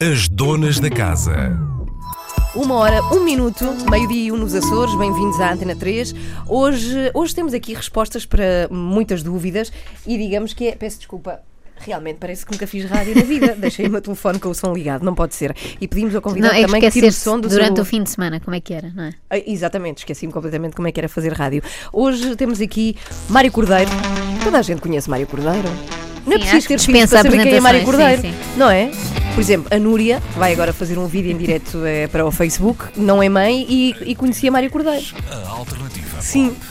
As donas da casa. Uma hora, um minuto, meio-dia e um nos Açores, bem-vindos à Antena 3. Hoje, hoje temos aqui respostas para muitas dúvidas e digamos que é. Peço desculpa. Realmente parece que nunca fiz rádio na vida. Deixei o meu telefone com o som ligado, não pode ser. E pedimos ao convidado Não, é também que tire o som do durante seu... o fim de semana, como é que era, não é? Ah, Exatamente, esqueci-me completamente como é que era fazer rádio. Hoje temos aqui Mário Cordeiro. Toda a gente conhece Mário Cordeiro. Não é Sim, preciso ter que filhos para saber quem é Mário Cordeiro, apresentações, sim, não é? Por exemplo, a Núria vai agora fazer um vídeo em direto eh, para o Facebook, não é mãe, e, e conhecia Mário Cordeiro. A alternativa. Sim.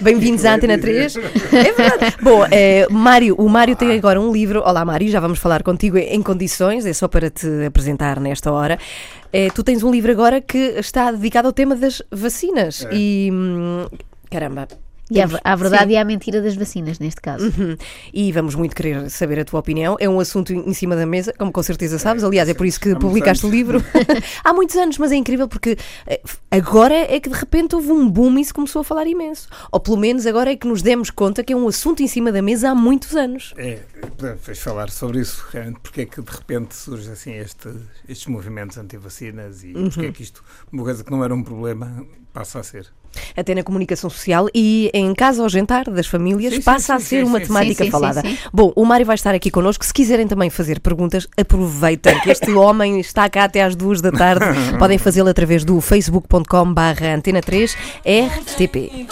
Bem-vindos à Antena 3. É verdade. Bom, eh, Mário, o Mário tem agora um livro. Olá, Mário, já vamos falar contigo em condições, é só para te apresentar nesta hora. Eh, tu tens um livro agora que está dedicado ao tema das vacinas. E. hum, Caramba. E há, há a verdade Sim. e há a mentira das vacinas, neste caso. Uhum. E vamos muito querer saber a tua opinião. É um assunto em cima da mesa, como com certeza sabes. Aliás, é por isso que muitos publicaste o livro. Há muitos anos, mas é incrível porque eh, agora é que de repente houve um boom e se começou a falar imenso. Ou pelo menos agora é que nos demos conta que é um assunto em cima da mesa há muitos anos. É, depois falar sobre isso, realmente, porque é que de repente surge assim este, estes movimentos anti-vacinas e Uhum. porque é que isto, uma coisa que não era um problema, passa a ser. Até na comunicação social e em casa ao jantar das famílias Sim, sim, passa a sim, ser sim, uma temática falada. Bom, o Mário vai estar aqui connosco. Se quiserem também fazer perguntas, aproveitem que este homem está cá até às duas da tarde. Podem fazê-lo através do facebook.com barra antena 3 RTP.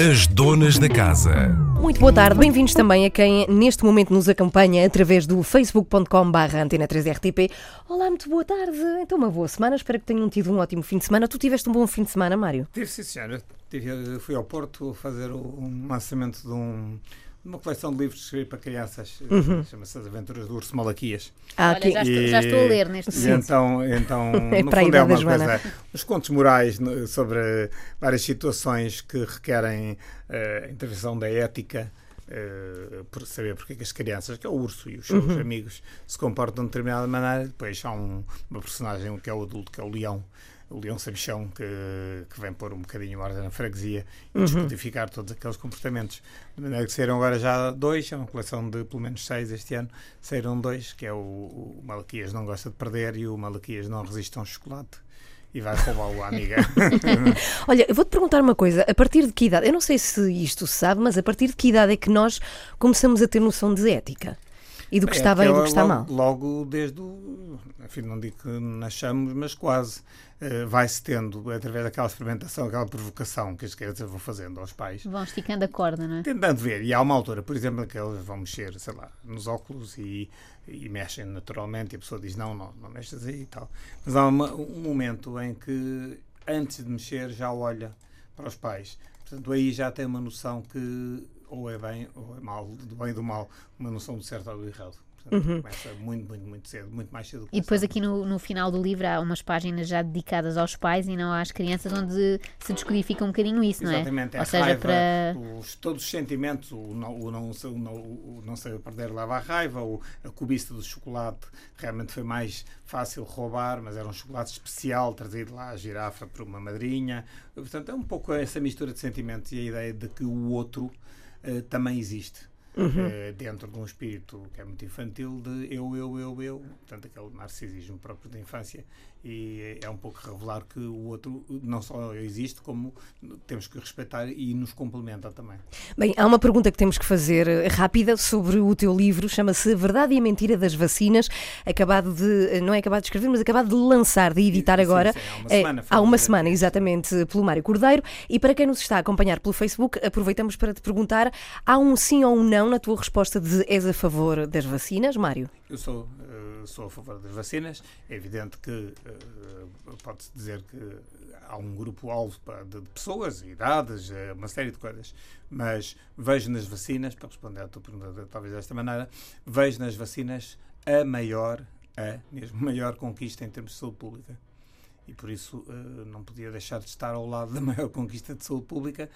As donas da casa. Muito boa tarde, bem-vindos também a quem neste momento nos acompanha através do facebook.com barra antena 3 RTP. Olá, muito boa tarde. Então uma boa semana, espero que tenham tido um ótimo fim de semana. Tu tiveste um bom fim de semana, Mário? Tive, sim, senhora. Tive, fui ao Porto fazer o- um lançamento de um- uma coleção de livros para crianças, Uhum. chama-se As Aventuras do Urso Malaquias. Ah, Olha, aqui- já estou, já estou a ler neste momento. então, então É no para a fundo é uma Joana. coisa, uns contos morais sobre várias situações que requerem eh, a intervenção da ética, eh, por saber porque é que as crianças, que é o urso e os seus Uhum. amigos, se comportam de determinada maneira. Depois há um, uma personagem que é o adulto, que é o leão, o leão sabichão, que, que vem pôr um bocadinho ordem na freguesia e Uhum. descodificar todos aqueles comportamentos. De maneira que saíram agora já dois, é uma coleção de pelo menos seis este ano, saíram dois, que é o, o Malaquias não gosta de perder e o Malaquias não resiste a um chocolate e vai roubá-lo à amiga. Olha, eu vou-te perguntar uma coisa. A partir de que idade? Eu não sei se isto se sabe, mas a partir de que idade é que nós começamos a ter noção de ética? E do que está É, bem e do logo- que está mal? Logo desde o. Enfim, não digo que nasçamos, mas quase. Eh, vai-se tendo, através daquela experimentação, aquela provocação que as crianças vão fazendo aos pais. Vão esticando a corda, não é? Tentando ver, e há uma altura, por exemplo, em que eles vão mexer, sei lá, nos óculos e, e mexem naturalmente, e a pessoa diz: Não, não, não mexas aí e tal. Mas há uma- um momento em que, antes de mexer, já olha para os pais. Portanto, aí já tem uma noção que ou é bem ou é mal, do bem e do mal, uma noção do certo ou do errado. Portanto, começa muito, muito, muito cedo, muito mais cedo. E depois aqui no, no final do livro há umas páginas já dedicadas aos pais e não às crianças, onde se descodifica um bocadinho isso, não é? Exatamente, é Ou a seja, raiva, para. os, todos os sentimentos, o não, o não, o não, o não saber perder leva à raiva, o, a cobiça do chocolate realmente foi mais fácil roubar, mas era um chocolate especial trazido lá à girafa por uma madrinha. Portanto, é um pouco essa mistura de sentimentos e a ideia de que o outro eh, também existe. Eh, dentro de um espírito que é muito infantil de eu, eu, eu, eu, portanto aquele narcisismo próprio da infância e é um pouco revelar que o outro não só existe como temos que respeitar e nos complementa também. Bem, há uma pergunta que temos que fazer eh, rápida sobre o teu livro, chama-se Verdade e a Mentira das Vacinas, acabado de, eh, não é acabado de escrever, mas acabado de lançar, de editar Sim, agora. sim, há uma eh, semana, há uma um- semana, exatamente, pelo Mário Cordeiro. E para quem nos está a acompanhar pelo Facebook, aproveitamos para te perguntar: há um sim ou um não na tua resposta de és a favor das vacinas, Mário? Eu sou, eh, sou a favor das vacinas. É evidente que eh, pode-se dizer que há um grupo-alvo de, de pessoas, idades, eh, uma série de coisas. Mas vejo nas vacinas, para responder à tua pergunta talvez desta maneira, vejo nas vacinas a maior, a mesmo maior conquista em termos de saúde pública. E por isso eh, não podia deixar de estar ao lado da maior conquista de saúde pública,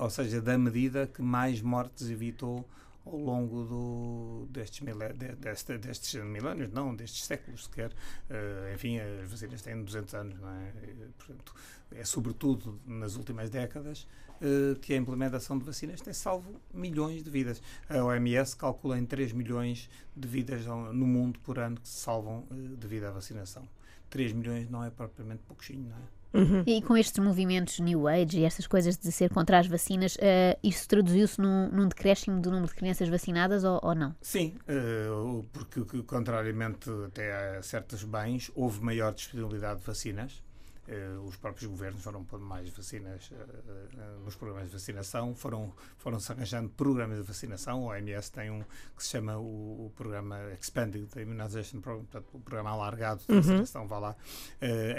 ou seja, da medida que mais mortes evitou ao longo do, destes, milé, de, deste, destes milénios, não, destes séculos sequer. Uh, enfim, as vacinas têm 200 anos, não é? Portanto, é sobretudo nas últimas décadas uh, que a implementação de vacinas tem salvo milhões de vidas. A OMS calcula em 3 milhões de vidas no mundo por ano que se salvam uh, devido à vacinação. 3 milhões não é propriamente pouquinho, não é? Uhum. E com estes movimentos New Age e estas coisas de ser contra as vacinas, uh, isso traduziu-se num, num, decréscimo do número de crianças vacinadas ou, ou não? Sim, uh, porque, contrariamente até a certos bens, houve maior disponibilidade de vacinas. Uh, os próprios governos foram pondo mais vacinas uh, uh, nos programas de vacinação, foram, foram se arranjando programas de vacinação. O OMS tem um que se chama o, o programa Expanded Immunization Program, portanto, o programa alargado de uhum. vacinação, vá lá,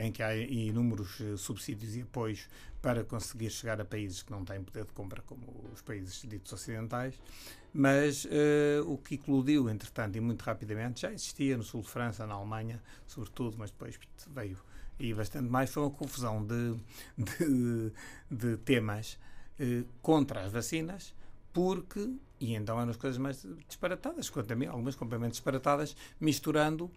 em que há inúmeros subsídios e apoios para conseguir chegar a países que não têm poder de compra, como os países ditos ocidentais. Mas o que eclodiu, entretanto, e muito rapidamente, já existia no sul de França, na Alemanha, sobretudo, mas depois veio e bastante mais, foi uma confusão de, de, de temas eh, contra as vacinas, porque, e então eram as coisas mais disparatadas, a mim, algumas completamente disparatadas, misturando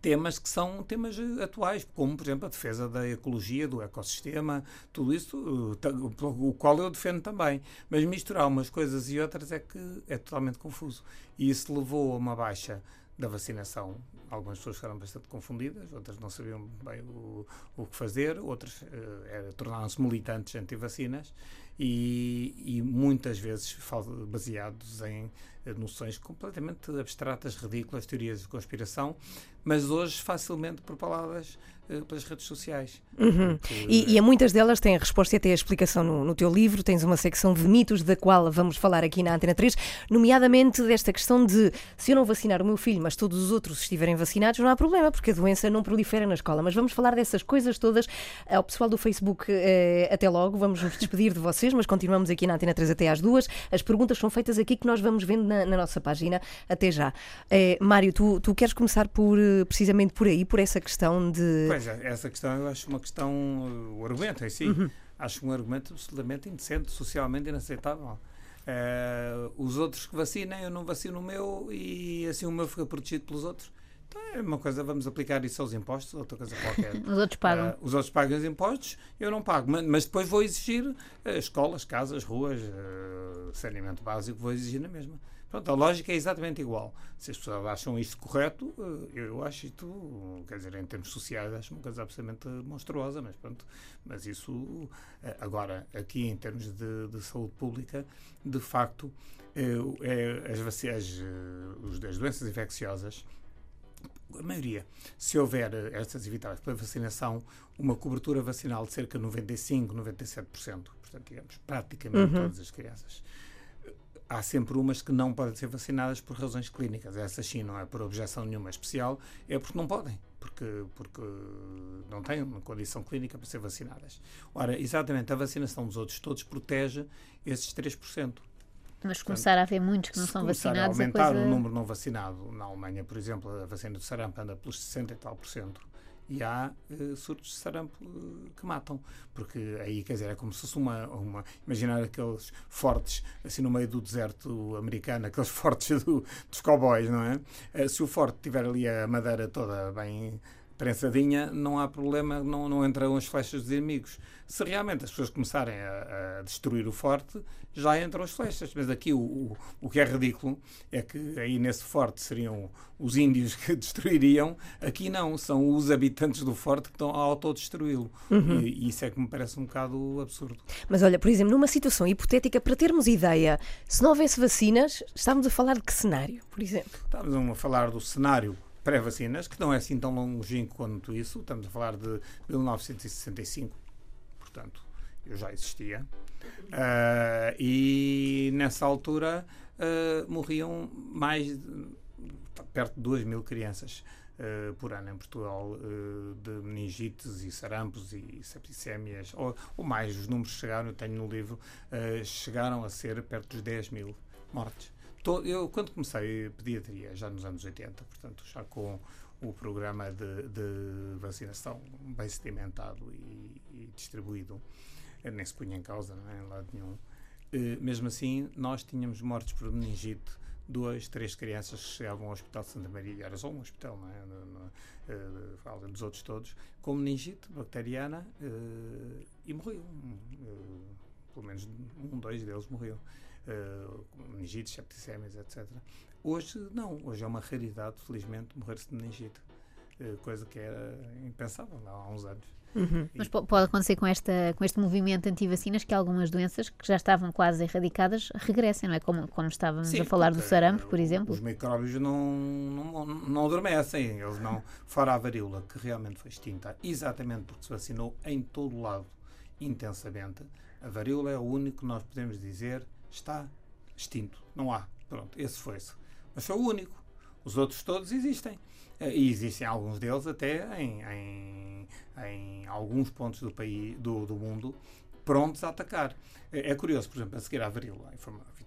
temas que são temas eh, atuais, como, por exemplo, a defesa da ecologia, do ecossistema, tudo isso, eh, o qual eu defendo também. Mas misturar umas coisas e outras é que é totalmente confuso. E isso levou a uma baixa da vacinação algumas pessoas ficaram bastante confundidas, outras não sabiam bem o, o que fazer, outras uh, tornaram-se militantes anti-vacinas e, e, muitas vezes baseados em eh, noções completamente abstratas, ridículas, teorias de conspiração, mas hoje facilmente propaladas uh, pelas redes sociais. Uhum. E, e, a muitas delas têm a resposta e até a explicação no, no, teu livro. Tens uma secção de mitos da qual vamos falar aqui na Antena 3, nomeadamente desta questão de se eu não vacinar o meu filho, mas todos os outros estiverem vacinados, não há problema, porque a doença não prolifera na escola. Mas vamos falar dessas coisas todas. Ao pessoal do Facebook, eh, até logo, vamos nos despedir de vocês, mas continuamos aqui na Antena 3 até às duas. As perguntas são feitas aqui que nós vamos vendo na, na nossa página. Até já. Eh, Mário, tu, tu queres começar por eh, precisamente por aí, por essa questão de. Pois é, essa questão eu acho uma questão, o argumento em si, uhum. acho um argumento absolutamente indecente, socialmente inaceitável. Uh, os outros que vacinem, eu não vacino o meu e assim o meu fica protegido pelos outros. Então é uma coisa, vamos aplicar isso aos impostos, outra coisa qualquer. os outros pagam. Uh, os outros pagam os impostos, eu não pago. Mas, mas depois vou exigir uh, escolas, casas, ruas, saneamento básico, vou exigir na mesma. Pronto, a lógica é exatamente igual. Se as pessoas acham isto correto, eh, eu acho isto, quer dizer, em termos sociais, acho uma coisa absolutamente monstruosa, mas pronto. Mas isso, agora, aqui em termos de, de saúde pública, de facto, é, as, as, as doenças infecciosas a maioria, se houver estas evitáveis pela vacinação, uma cobertura vacinal de cerca de 95, 97%, portanto, digamos, praticamente uhum. todas as crianças há sempre umas que não podem ser vacinadas por razões clínicas. Essas sim, não é por objeção nenhuma especial, é porque não podem, porque, porque não têm uma condição clínica para ser vacinadas. Ora, exatamente, a vacinação dos outros todos protege esses 3%. Mas começar a haver muitos que não são vacinados. A aumentar coisa... o número não vacinado na Alemanha, por exemplo, a vacina do sarampo anda pelos 60 e tal por cento e há uh, surtos de sarampo uh, que matam. Porque aí, quer dizer, é como se fosse uma, uma. Imaginar aqueles fortes, assim no meio do deserto americano, aqueles fortes do, dos cowboys, não é? Uh, se o forte tiver ali a madeira toda bem prensadinha, não há problema, não, não entram as flechas dos inimigos. Se realmente as pessoas começarem a, a destruir o forte, já entram as flechas. Mas aqui o, o, o, que é ridículo é que aí nesse forte seriam os índios que destruiriam, aqui não, são os habitantes do forte que estão a autodestruí-lo. Uhum. E, e isso é que me parece um bocado absurdo. Mas olha, por exemplo, numa situação hipotética, para termos ideia, se não houvesse vacinas, estávamos a falar de que cenário, por exemplo? Estávamos a falar do cenário pré-vacinas, que não é assim tão longínquo quanto isso, estamos a falar de 1965, portanto, já existia. Uh, e nessa altura uh, morriam mais de, perto de 2 mil crianças uh, por ano em Portugal de meningites e sarampos e septicémias, ou, ou, mais, os números chegaram, eu tenho no livro, chegaram a ser perto dos 10 mil mortes eu, quando comecei pediatria, já nos anos 80, portanto, já com o programa de, de vacinação bem sedimentado e, e, distribuído, nem se punha em causa, não é, em lado nenhum. Eh, mesmo assim, nós tínhamos mortes por meningite duas, três crianças que chegavam ao Hospital de Santa Maria, era só um hospital, não é? No, no, uh, além dos outros todos, com meningite bacteriana uh, e morriam. Uh, pelo menos um, dois deles morriam. Uh, meningite, septicémias, etc. Hoje, não. Hoje é uma raridade, felizmente, morrer-se de meningite. coisa que era impensável há uns anos. Uhum. Mas pode acontecer com, esta, com este movimento anti-vacinas que algumas doenças que já estavam quase erradicadas regressem, não é? Como, como estávamos Sim, a falar do sarampo, por exemplo. Os micróbios não, não, não adormecem, eles não. Fora a varíola, que realmente foi extinta, exatamente porque se vacinou em todo o lado intensamente, a varíola é o único que nós podemos dizer está extinto. Não há. Pronto, esse foi-se. Mas foi o único. Os outros todos existem. Eh, e existem alguns deles até em, em, em alguns pontos do, país, do, do mundo prontos a atacar. É, é curioso, por exemplo, a seguir à varíola,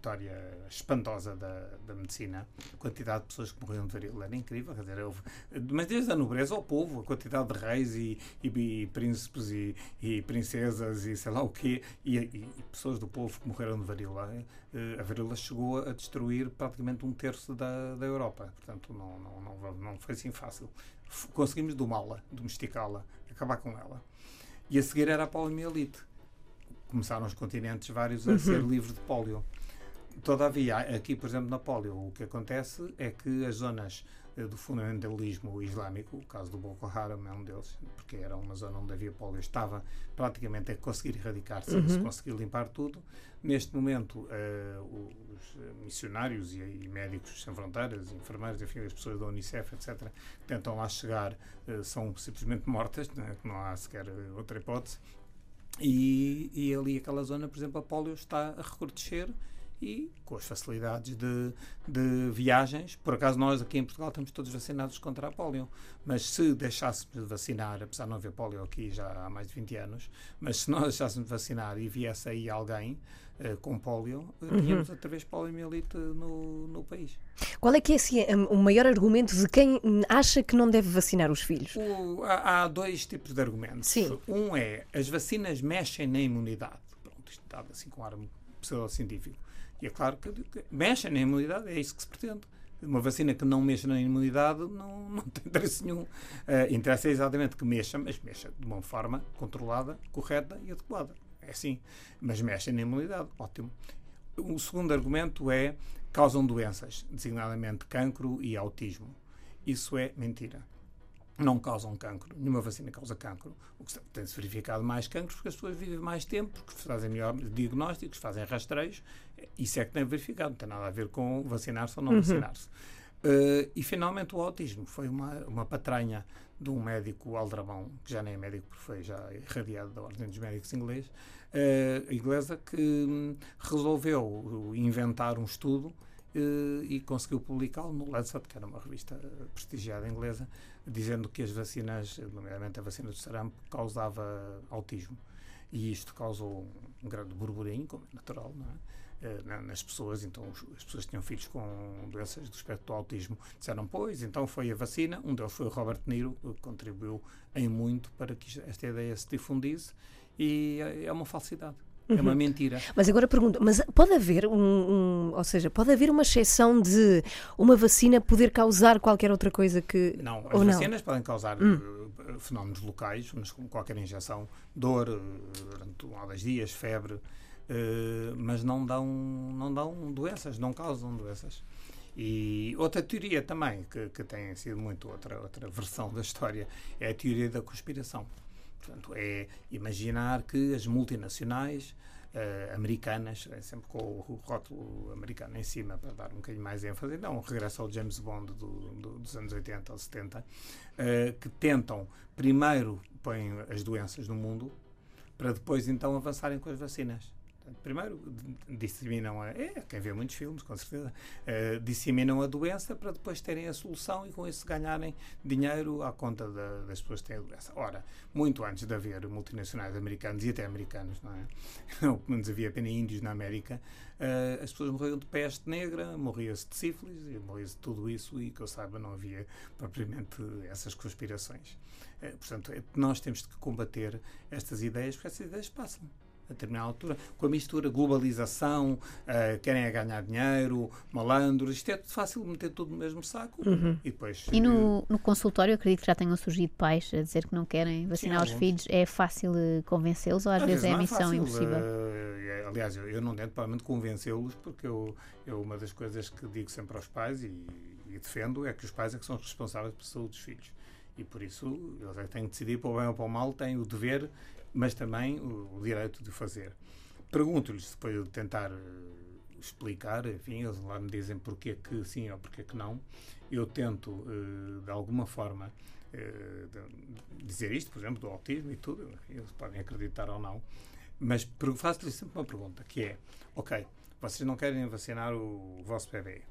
vitória espantosa da, da medicina, a quantidade de pessoas que morreram de varíola era incrível, quer dizer, houve, mas desde a nobreza ao povo, a quantidade de reis e, e, e príncipes e, e, princesas e sei lá o quê, e, pessoas do povo que morreram de varíola. Eh, a varíola chegou a destruir praticamente um terço da, da Europa, portanto não, não, não, não foi assim fácil. Conseguimos domá-la, domesticá-la, acabar com ela. E a seguir era a poliomielite começaram os continentes vários a uhum. ser livres de pólio. Todavia, aqui, por exemplo, na pólio, o que acontece é que as zonas eh, do fundamentalismo islâmico, o caso do Boko Haram é um deles, porque era uma zona onde havia pólio, estava praticamente a conseguir erradicar-se, uhum. se conseguir limpar tudo. Neste momento, uh, os missionários e, e, médicos sem fronteiras, enfermeiros, enfim, as pessoas da Unicef, etc., que tentam lá chegar, uh, são simplesmente mortas, né, não há sequer outra hipótese, e, e ali aquela zona, por exemplo, a polio está a recrudescer e com as facilidades de, de, viagens. Por acaso, nós aqui em Portugal estamos todos vacinados contra a polio, mas se deixássemos de vacinar, apesar de não haver polio aqui já há mais de 20 anos, mas se nós deixássemos de vacinar e viesse aí alguém uh, com polio, uh, tínhamos outra vez poliomielite no, no país. Qual é que é assim, o maior argumento de quem acha que não deve vacinar os filhos? O, há, há, dois tipos de argumentos. Sim. Um é as vacinas mexem na imunidade. Pronto, isto está assim com ar pseudo-científico. E é claro que, mexe na imunidade, é isso que se pretende. Uma vacina que não mexa na imunidade não, não tem interesse nenhum. Uh, interessa exatamente que mexa, mas mexa de uma forma controlada, correta e adequada. É assim. Mas mexe na imunidade. Ótimo. O segundo argumento é causam doenças, designadamente cancro e autismo. Isso é mentira não causam cancro. Nenhuma vacina causa cancro. O que tem-se verificado mais cancros porque as pessoas vivem mais tempo, porque fazem melhor diagnósticos, fazem rastreios. Isso é que tem verificado. Não tem nada a ver com vacinar-se ou não uhum. vacinar-se. Uh, e finalmente o autismo foi uma, uma patranha de um médico aldrabão, que já nem é médico porque foi já irradiado da Ordem dos Médicos inglês, uh, inglesa, que hum, resolveu inventar um estudo uh, e conseguiu publicá-lo no Lancet, que era uma revista prestigiada inglesa, dizendo que as vacinas, nomeadamente a vacina do sarampo, causava autismo. E isto causou um grande burburinho, como é natural, não é? Eh, nas pessoas, então as pessoas tinham filhos com doenças do espectro do autismo, disseram, pois, então foi a vacina, um deles foi o Robert Niro, que contribuiu em muito para que esta ideia se difundisse, e é uma falsidade. É uma uhum. mentira. Mas agora pergunto, mas pode haver um, um, ou seja, pode haver uma exceção de uma vacina poder causar qualquer outra coisa que não, as ou vacinas não? podem causar hum. Eh, fenómenos locais, mas como qualquer injeção, dor eh, durante um ou dois dias, febre, uh, mas não dão, não dão doenças, não causam doenças. E outra teoria também, que, que tem sido muito outra, outra versão da história, é a teoria da conspiração. Portanto, é imaginar que as multinacionais uh, americanas, é sempre com o, rótulo americano em cima para dar um bocadinho mais ênfase, não, regresso ao James Bond do, do, dos anos 80 ou 70, uh, que tentam primeiro põem as doenças no mundo para depois então avançarem com as vacinas. Primeiro, disseminam a. É, quem vê muitos filmes, com certeza. Uh, disseminam a doença para depois terem a solução e com isso ganharem dinheiro à conta da, das pessoas que têm a doença. Ora, muito antes de haver multinacionais americanos e até americanos, não é? Ou pelo menos havia apenas índios na América, uh, as pessoas morriam de peste negra, morria-se de sífilis, morria-se de tudo isso e que eu saiba não havia propriamente essas conspirações. Uh, portanto, é, nós temos que combater estas ideias porque essas ideias passam a determinada altura, com a mistura globalização, uh, querem é ganhar dinheiro, malandros, isto é fácil meter tudo no mesmo saco uhum. e depois... E no, no, consultório, acredito que já tenham surgido pais a dizer que não querem vacinar Sim, os filhos, é fácil convencê-los ou às, às vezes, vezes, é a missão fácil, impossível? Uh, aliás, eu, eu não tento provavelmente convencê-los porque eu, eu, uma das coisas que digo sempre aos pais e, e defendo é que os pais é que são responsáveis pela saúde dos filhos e por isso eles é que têm que decidir para o bem ou para o mal, têm o dever mas também o, o direito de fazer. Pergunto-lhes, depois de tentar uh, explicar, enfim, eles lá me dizem porque que sim ou porque que não. Eu tento, uh, de alguma forma, uh, dizer isto, por exemplo, do autismo e tudo, eles podem acreditar ou não, mas faço-lhes sempre uma pergunta, que é, ok, vocês não querem vacinar o vosso bebê,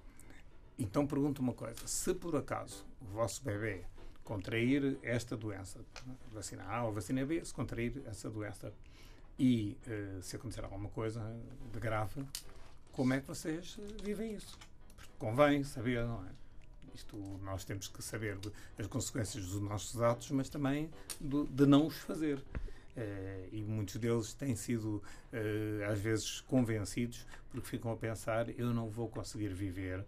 então pergunto uma coisa, se por acaso o vosso bebê contrair esta doença, vacina A ou vacina B, se contrair essa doença e uh, se acontecer alguma coisa de grave, como é que vocês vivem isso? Porque convém saber, não é? Isto nós temos que saber as consequências dos nossos atos, mas também do, de não os fazer. Uh, e muitos deles têm sido, uh, às vezes, convencidos porque ficam a pensar: eu não vou conseguir viver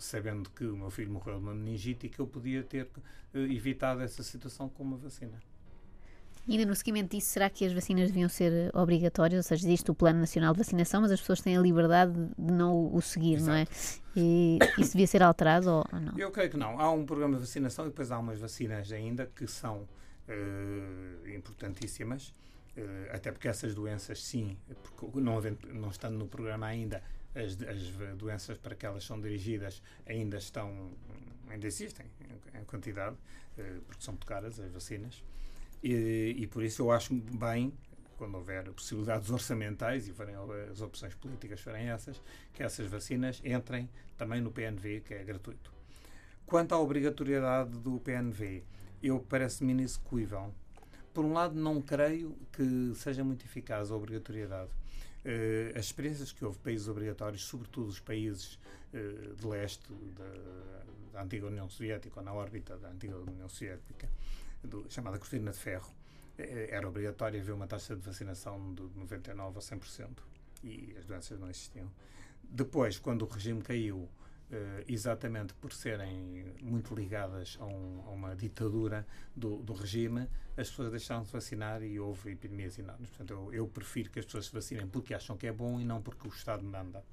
sabendo que o meu filho morreu de uma meningite e que eu podia ter uh, evitado essa situação com uma vacina. E ainda no seguimento disso, será que as vacinas deviam ser eh, obrigatórias? Ou seja, existe o Plano Nacional de Vacinação, mas as pessoas têm a liberdade de não o seguir, Exato. não é? E isso devia ser alterado ou, ou, não? Eu creio que não. Há um programa de vacinação e depois há umas vacinas ainda que são uh, importantíssimas. Uh, até porque essas doenças, sim, não, havendo, não estando no programa ainda, as, as doenças para que elas são dirigidas ainda estão, ainda existem em, quantidade, eh, porque são muito caras as vacinas. E, e, por isso eu acho bem, quando houver possibilidades orçamentais e forem as opções políticas forem essas, que essas vacinas entrem também no PNV, que é gratuito. Quanto à obrigatoriedade do PNV, eu parece-me inexecuível. Por um lado, não creio que seja muito eficaz a obrigatoriedade Uh, as experiências que houve países obrigatórios, sobretudo os países uh, de leste da, da, antiga União Soviética ou na órbita da antiga União Soviética, do, chamada cortina de ferro, uh, era obrigatório haver uma taxa de vacinação de 99% a 100% e as doenças não existiam. Depois, quando o regime caiu, Uh, exatamente por serem muito ligadas a, um, a uma ditadura do, do, regime, as pessoas deixaram de vacinar e houve epidemias enormes. Portanto, eu, eu, prefiro que as pessoas se vacinem porque acham que é bom e não porque o Estado manda.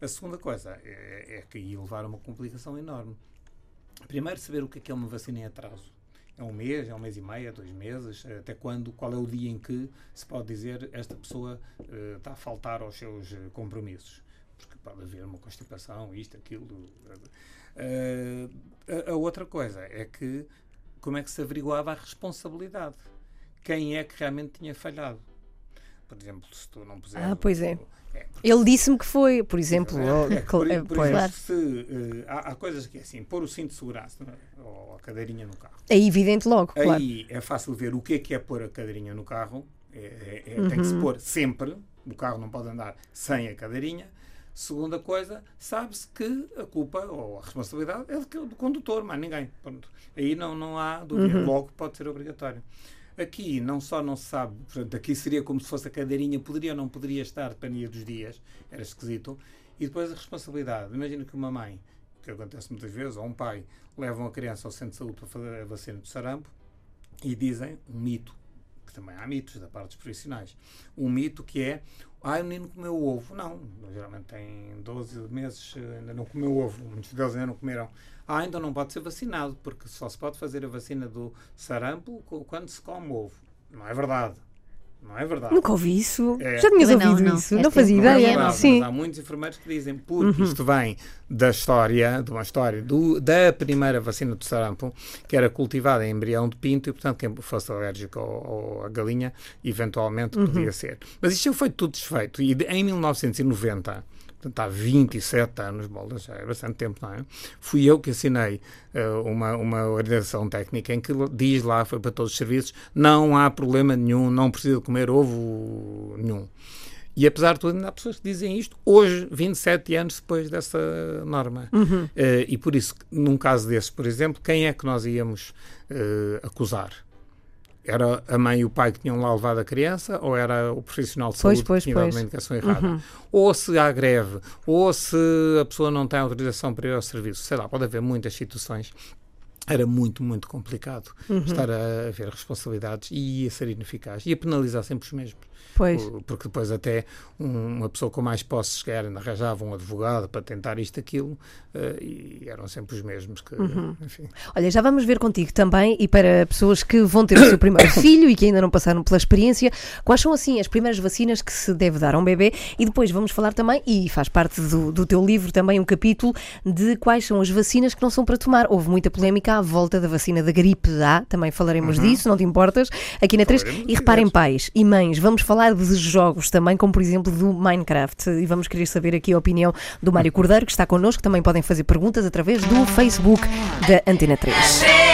A segunda coisa é, é que ia levar a uma complicação enorme. Primeiro, saber o que é, que é uma vacina em atraso. É um mês, é um mês e meio, é dois meses? Até quando? Qual é o dia em que se pode dizer esta pessoa uh, está a faltar aos seus uh, compromissos? Porque pode haver uma constipação, isto, aquilo. Uh, a, a, outra coisa é que como é que se averiguava a responsabilidade? Quem é que realmente tinha falhado? Por exemplo, se tu não puseres. Ah, pois é. é Ele disse-me que foi, por exemplo. É, é, por, por exemplo, se, uh, há, há, coisas que é assim, pôr o cinto de segurança é? ou a cadeirinha no carro. É evidente logo, Aí claro. é fácil ver o que é que é pôr a cadeirinha no carro. É, é, uhum. Tem que se uhum. pôr sempre. O carro não pode andar sem a cadeirinha. Segunda coisa, sabe-se que a culpa ou a responsabilidade é do condutor, mais ninguém. Pronto. Aí não, não há dúvida, uhum. logo pode ser obrigatório. Aqui não só não se sabe, portanto, aqui seria como se fosse a cadeirinha, poderia ou não poderia estar, dependia dos dias, era esquisito. E depois a responsabilidade. Imagina que uma mãe, que acontece muitas vezes, ou um pai, levam a criança ao centro de saúde para fazer a vacina do sarampo e dizem um mito, que também há mitos da parte dos profissionais, um mito que é ah, o menino comeu ovo. Não, geralmente tem 12 meses, ainda não comeu ovo. Muitos deles ainda não comeram. Ah, ainda não pode ser vacinado, porque só se pode fazer a vacina do sarampo quando se come ovo. Não é verdade. Não é verdade. Nunca ouvi isso. É. Já tinhas ouvido não, isso? Não, não fazia não é ideia. É verdade, Sim. há muitos enfermeiros que dizem, porque uhum. isto vem da história, de uma história do, da primeira vacina do sarampo, que era cultivada em embrião de pinto e, portanto, quem fosse alérgico à galinha, eventualmente uhum. podia ser. Mas isto foi tudo desfeito. E em 1990 portanto há 27 anos, bolas, já é bastante tempo, não é? Fui eu que assinei uh, uma, uma orientação técnica em que diz lá, foi para todos os serviços, não há problema nenhum, não precisa comer ovo nenhum. E apesar de tudo, ainda há pessoas que dizem isto hoje, 27 anos depois dessa norma. Uhum. Uh, e por isso, num caso desses, por exemplo, quem é que nós íamos uh, acusar? Era a mãe e o pai que tinham lá levado a criança ou era o profissional de Pois, saúde pois, que tinha dado pois. uma indicação errada. Ou se há greve, ou se a pessoa não tem autorização para ir ao serviço. Sei lá, pode haver muitas situações. Era muito, muito complicado estar a ver responsabilidades e ia ser ineficaz. Ia penalizar sempre os mesmos. Pois. Porque depois até um- uma pessoa com mais posses se calhar arranjava um advogado para tentar isto, aquilo, eh, e eram sempre os mesmos que, enfim. Olha, já vamos ver contigo também e para pessoas que vão ter o seu primeiro filho e que ainda não passaram pela experiência, quais são assim as primeiras vacinas que se deve dar a um bebê e depois vamos falar também, e faz parte do, do teu livro também um capítulo de quais são as vacinas que não são para tomar. Houve muita polémica à volta da vacina da gripe A, também falaremos disso, não te importas, aqui na 3. Falaremos E reparem, pais e mães, vamos falar de jogos também, como por exemplo do Minecraft. E vamos querer saber aqui a opinião do Mário Cordeiro, que está connosco. Também podem fazer perguntas através do Facebook da Antena 3.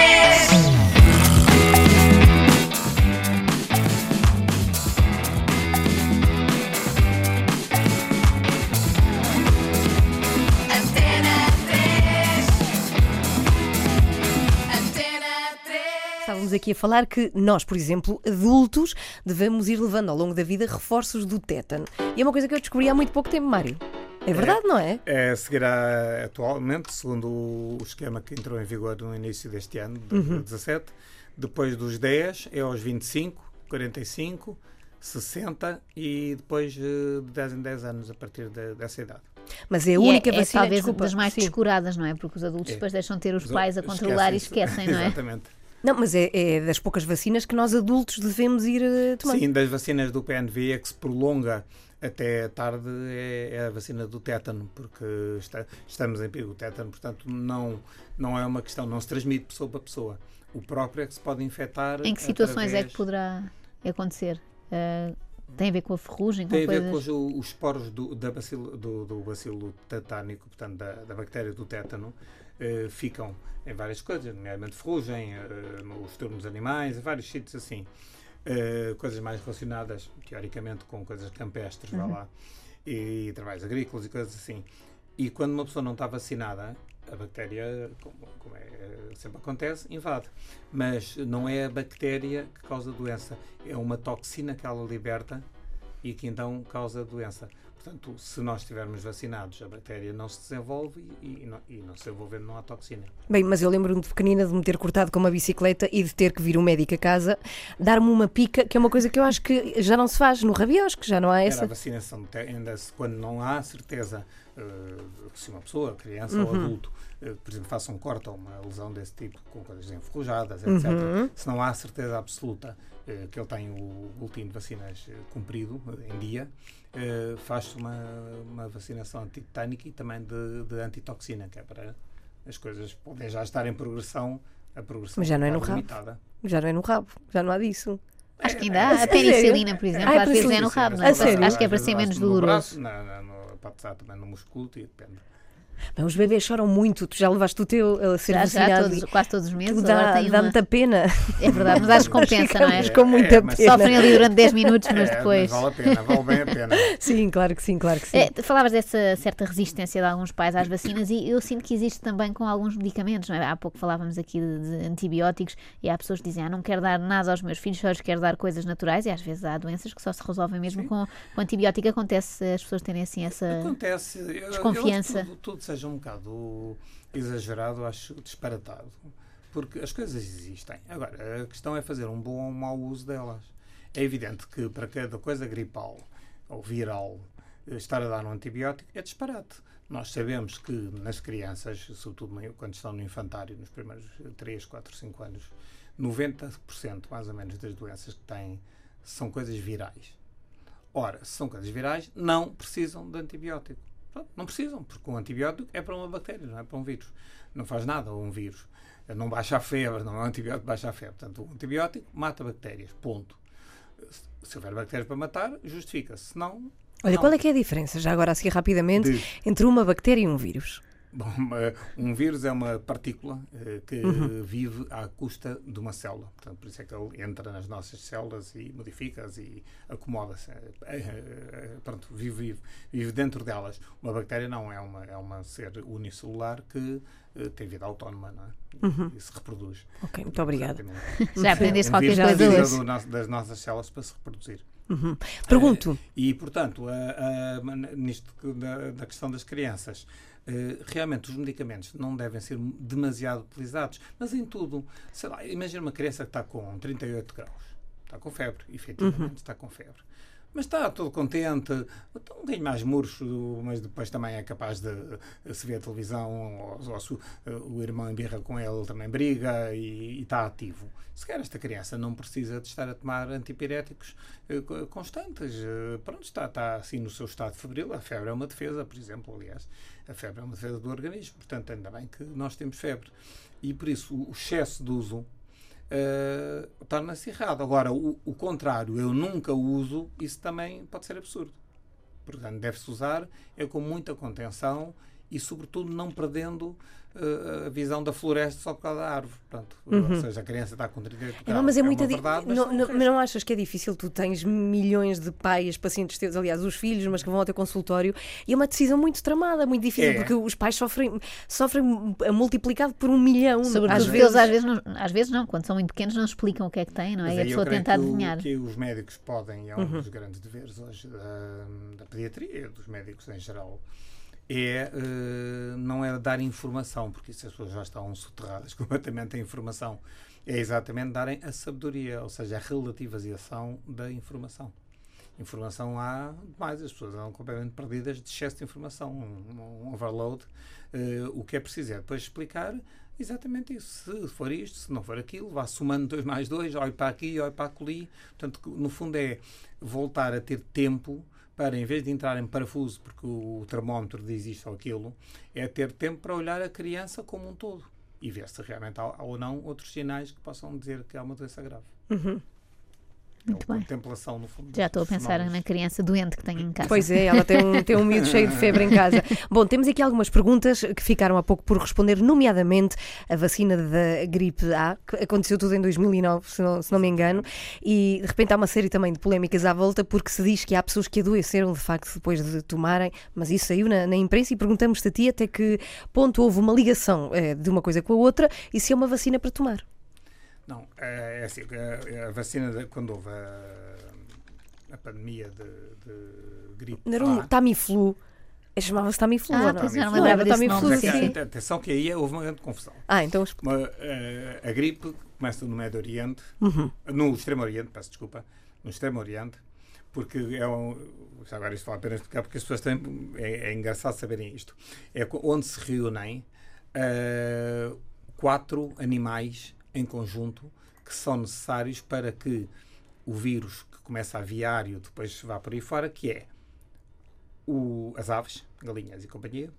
Estávamos aqui a falar que nós, por exemplo, adultos, devemos ir levando ao longo da vida reforços do tétano. E é uma coisa que eu descobri há muito pouco tempo, Mário. É verdade, não é? É, seguirá atualmente, segundo o esquema que entrou em vigor no início deste ano, de 2017. Depois dos 10 é aos 25, 45, 60 e depois eh, de 10 em 10 anos a partir de- dessa idade. Mas é a E única é, é vacina, talvez desculpa. das mais Sim. descuradas, não é? Porque os adultos É. depois deixam de ter os Os- pais a controlar e esquecem-se. esquecem, não é? Exatamente. Não, mas é, é das poucas vacinas que nós adultos devemos ir eh, tomando. Sim, das vacinas do PNV é que se prolonga até tarde é, é a vacina do tétano, porque está- estamos em perigo do tétano, portanto não, não é uma questão, não se transmite pessoa para pessoa. O próprio é que se pode infectar. Em que situações é através- que poderá acontecer? Ah, tem a ver com a ferrugem, com Tem a ver coisas... com os, os esporos do, da bacilo, do, do bacilo tetânico, portanto, da, da bactéria do tétano, eh, ficam em várias coisas, nomeadamente ferrugem, eh, nos turnos animais, vários sítios assim. Eh, coisas mais relacionadas, teoricamente, com coisas campestres, vá lá, e, trabalhos agrícolas e coisas assim. E quando uma pessoa não está vacinada, a bactéria, como, como é, sempre acontece, invade. Mas não é a bactéria que causa a doença, é uma toxina que ela liberta e que então causa a doença. Portanto, se nós estivermos vacinados, a bactéria não se desenvolve e, e não, e não se desenvolvendo não há toxina. Bem, mas eu lembro-me de pequenina de me ter cortado com uma bicicleta e de ter que vir um médico a casa dar-me uma pica, que é uma coisa que eu acho que já não se faz no rabiosco, já não há Era a essa. vacinação, ainda quando não há certeza eh, se uma pessoa, criança Uhum. ou adulto, eh, por exemplo, faça um corte ou uma lesão desse tipo, com coisas enferrujadas, Uhum. etc., se não há certeza absoluta que ele tem o boletim de vacinas eh, cumprido eh, em dia, eh, faz-se uma, uma vacinação antitetânica e também de, de antitoxina, que é para as coisas podem já estar em progressão, a progressão Mas já não é no rabo. limitada. Já não é no rabo, já não há disso. Acho que ainda É há. A sério? penicilina, por exemplo, Ah, a às vezes é no rabo, não é? Acho que é para ser menos no doloroso. braço, na- na- no- pode estar também no músculo e depende. Bem, os bebês choram muito, tu já levaste o teu a ser Já, já todos, quase todos os meses, agora dá, dá uma. muita pena. É verdade, mas acho que compensa, não é? Com muita É, mas pena. Sofrem ali durante 10 minutos, mas É, depois. vale a pena, vale bem a pena. Sim, claro que sim, claro que sim. É, tu falavas dessa certa resistência de alguns pais às vacinas e eu sinto que existe também com alguns medicamentos. Não é? Há pouco falávamos aqui de, de antibióticos e há pessoas que dizem: ah, não quero dar nada aos meus filhos, só lhes quero dar coisas naturais e às vezes há doenças que só se resolvem mesmo com, com antibiótico. Acontece as pessoas terem assim essa. Acontece. Eu- eu Desconfiança. que tudo, tudo seja um bocado exagerado, acho disparatado. Porque as coisas existem. Agora, a questão é fazer um bom ou mau uso delas. É evidente que para cada coisa gripal ou viral, eh, estar a dar um antibiótico é disparate. Nós sabemos que nas crianças, sobretudo quando estão no infantário, nos primeiros 3, 4, 5 anos, 90% mais ou menos das doenças que têm são coisas virais. Ora, se são coisas virais, não precisam de antibiótico. Pronto, Não precisam, porque o antibiótico é para uma bactéria, não é para um vírus. Não faz nada a um vírus. Não baixa a febre, não é um antibiótico que baixa a febre. Portanto, o antibiótico mata bactérias, ponto. Se houver bactérias para matar, justifica-se. Se não, Olha, não. qual é que é a diferença, já agora assim rapidamente, De- entre uma bactéria e um vírus? Bom, uma- um vírus é uma partícula eh, que Uhum. vive à custa de uma célula. Portanto, por isso é que ele entra nas nossas células e modifica-as e acomoda-se. Eh, eh, eh, Pronto, vive, vive, vive dentro delas. Uma bactéria não, é uma, é uma ser unicelular que eh, tem vida autónoma não é? Uhum. e se reproduz. Ok, muito obrigada. Já aprendeste Um qualquer coisa precisa hoje. do nosso- das nossas células para se reproduzir. Pergunto, E, portanto, nisto da, da questão das crianças, eh, realmente os medicamentos não devem ser demasiado utilizados, mas em tudo. Sei lá, imagina uma criança que está com 38 graus, está com febre, efetivamente está com febre. Mas está todo contente, está um bocadinho mais murcho, mas depois também é capaz de eh, se ver a televisão, ou, ou se eh, o irmão embirra com ele, também briga e, e está ativo. Se calhar esta criança não precisa de estar a tomar antipiréticos co- constantes. Eh, Pronto, está, está assim no seu estado febril. A febre é uma defesa, por exemplo, aliás. A febre é uma defesa do organismo. Portanto, ainda bem que nós temos febre. E por isso o excesso de uso eh, torna-se errado. Agora, o, o contrário, eu nunca uso, isso também pode ser absurdo. Portanto, deve-se usar é com muita contenção e, sobretudo, não perdendo eh, a visão da floresta só por causa da árvore. Portanto, Ou seja, a criança está com 38 É, não, mas é, muito di- verdade, mas não, não, mas não achas que é difícil? Tu tens milhões de pais, pacientes teus, aliás, os filhos, mas que vão ao teu consultório, e é uma decisão muito tramada, muito difícil, É. porque os pais sofrem, sofrem multiplicado por um milhão. Sobretudo às vezes. às vezes, não, às vezes não, quando são muito pequenos não explicam o que é que têm, não é? E a pessoa tenta adivinhar. que os médicos podem, é um dos grandes deveres hoje da, da pediatria, dos médicos em geral, é eh, não é dar informação, porque isso as pessoas já estão soterradas completamente a informação. É exatamente darem a sabedoria, ou seja, a relativização da informação. Informação há demais, as pessoas andam completamente perdidas de excesso de informação, um, um overload. Eh, o que é preciso é depois explicar exatamente isso. Se for isto, se não for aquilo, vá somando 2 mais 2, olhe para aqui, olhe para ali. Portanto, no fundo é voltar a ter tempo para, em vez de entrar em parafuso, porque o termómetro diz isto ou aquilo, é ter tempo para olhar a criança como um todo e ver se realmente há, ou não outros sinais que possam dizer que há uma doença grave. Muito é bem. contemplação, no fundo. Já estou a pensar na criança doente que tenho em casa. Pois é, ela tem um, tem um miúdo cheio de febre em casa. Bom, temos aqui algumas perguntas que ficaram há pouco por responder, nomeadamente a vacina da gripe A, que aconteceu tudo em 2009, se não, se não me engano, e de repente há uma série também de polémicas à volta, porque se diz que há pessoas que adoeceram de facto depois de tomarem, mas isso saiu na, na imprensa e perguntamos-te a ti até que ponto houve uma ligação eh, de uma coisa com a outra e se é uma vacina para tomar. Não, é, é assim, a, a vacina, de- quando houve a, a pandemia de, de gripe Não era um A, Tamiflu, chamava-se Tamiflu, Ah, não? é, não lembrava Tamiflu, é sim. aten- atenção que aí houve uma grande confusão. Ah, então Uma, eh, a gripe começa no Médio Oriente, Uhum. no Extremo Oriente, peço desculpa, no Extremo Oriente, porque é um. Agora isto vale a pena explicar, porque as pessoas têm. É, é engraçado saberem isto. É onde se reúnem eh, quatro animais em conjunto que são necessários para que o vírus que começa a aviário depois vá por aí fora, que é o- as aves, galinhas e companhia,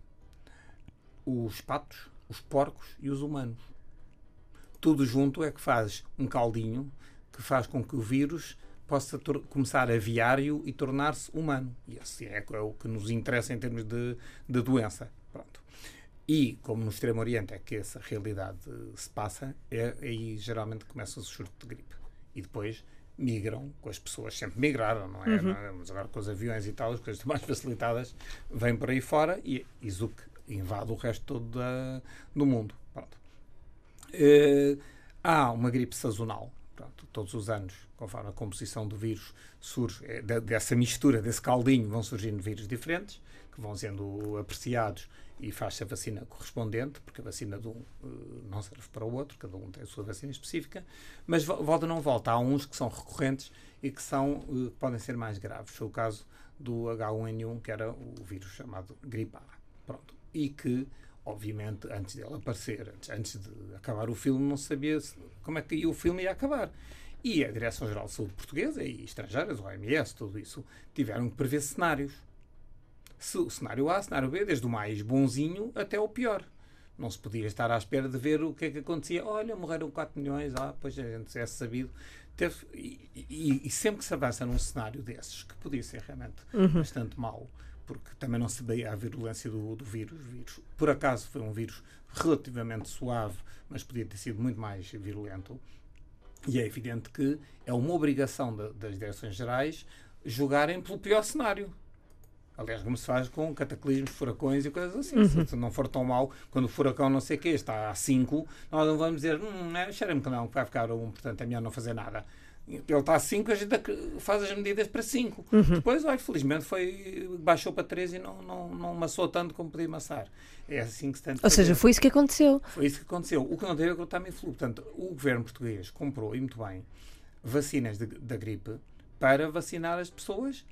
os patos, os porcos e os humanos. Tudo junto é que faz um caldinho que faz com que o vírus possa começar aviário e tornar-se humano. E esse é, é o que nos interessa em termos de, de doença. Pronto. E, como no Extremo Oriente é que essa realidade se passa, é aí geralmente começa o surto de gripe. E depois migram, com as pessoas sempre migraram, não é? Não é? Mas agora com os aviões e tal, as coisas mais facilitadas, vêm por aí fora e, e Zuc invade o resto todo da- do mundo. Eh, há uma gripe sazonal. Pronto, todos os anos, conforme a composição do vírus surge, de- dessa mistura, desse caldinho, vão surgindo vírus diferentes, que vão sendo apreciados e faz-se a vacina correspondente, porque a vacina de um eh, não serve para o outro, cada um tem a sua vacina específica, mas vo- volta ou não volta. Há uns que são recorrentes e que são, eh, podem ser mais graves. Foi o caso do H1N1, que era o vírus chamado gripe A. Pronto. E que, obviamente, antes dele aparecer, antes, de acabar o filme, não sabia se- como é que o filme ia acabar. E a Direção-Geral de Saúde Portuguesa e estrangeiras, o OMS, tudo isso, tiveram que prever cenários. Se, o cenário A, cenário B, desde o mais bonzinho até o pior. Não se podia estar à espera de ver o que é que acontecia. Olha, morreram 4 milhões, ah, pois a gente é sabido. Teve, e, e- e sempre que se avança num cenário desses, que podia ser realmente bastante mau, porque também não se sabia a virulência do, do vírus. Vírus, por acaso, foi um vírus relativamente suave, mas podia ter sido muito mais virulento. E é evidente que é uma obrigação da- das direções gerais julgarem pelo pior cenário. Aliás, como se faz com cataclismos, furacões e coisas assim. Se- Se não for tão mal, quando o furacão não sei o quê está a 5, nós não vamos dizer, hum, é, cheira-me que não, que vai ficar a 1, portanto é melhor não fazer nada. Ele está a 5, a gente faz as medidas para 5. Depois, olha, felizmente foi, baixou para 3 e não, não, não maçou tanto como podia maçar. É assim que se de Ou seja, foi isso que aconteceu. Foi isso que aconteceu. O que não teve é que o Tamiflu. Portanto, o governo português comprou, e muito bem, vacinas de- da gripe para vacinar as pessoas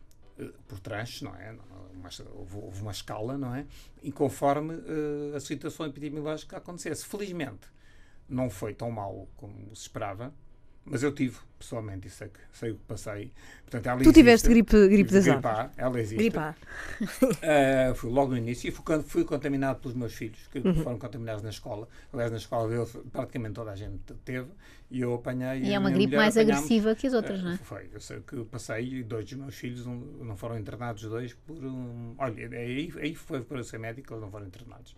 por tranches, não é? Uma, houve, houve uma escala, não é? E conforme eh, a situação epidemiológica acontecesse. Felizmente, não foi tão mal como se esperava, mas eu tive, pessoalmente, e sei, sei o que passei. Portanto, ela Tu tiveste existe. gripe, gripe das Gripe. A, ela existe. Gripe A. Uh, fui logo no início e fui, fui contaminado pelos meus filhos, que Uhum. foram contaminados na escola. Aliás, na escola eu, praticamente toda a gente teve e eu apanhei. E é uma gripe mais agressiva que as outras, Uh, não é? Foi, eu sei que passei e dois dos meus filhos não, não foram internados, dois por um. Olha, aí, aí foi eu ser médico, eles não foram internados.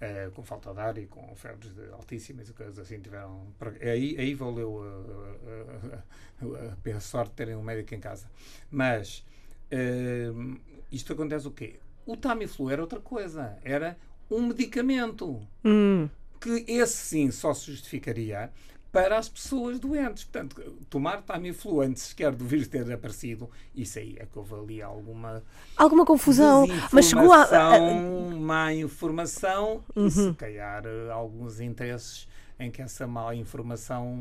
Uh, com falta de ar e com febres altíssimas e coisas assim tiveram. Aí, aí valeu a, a, a, a, a sorte de terem um médico em casa. Mas uh, isto acontece o quê? O Tamiflu era outra coisa, era um medicamento Hum. que esse sim só se justificaria para as pessoas doentes. Portanto, tomar Tamiflu antes sequer do vírus ter aparecido, isso aí é que houve ali alguma Alguma confusão. Mas chegou a. má informação Uhum. e se calhar eh, alguns interesses em que essa má informação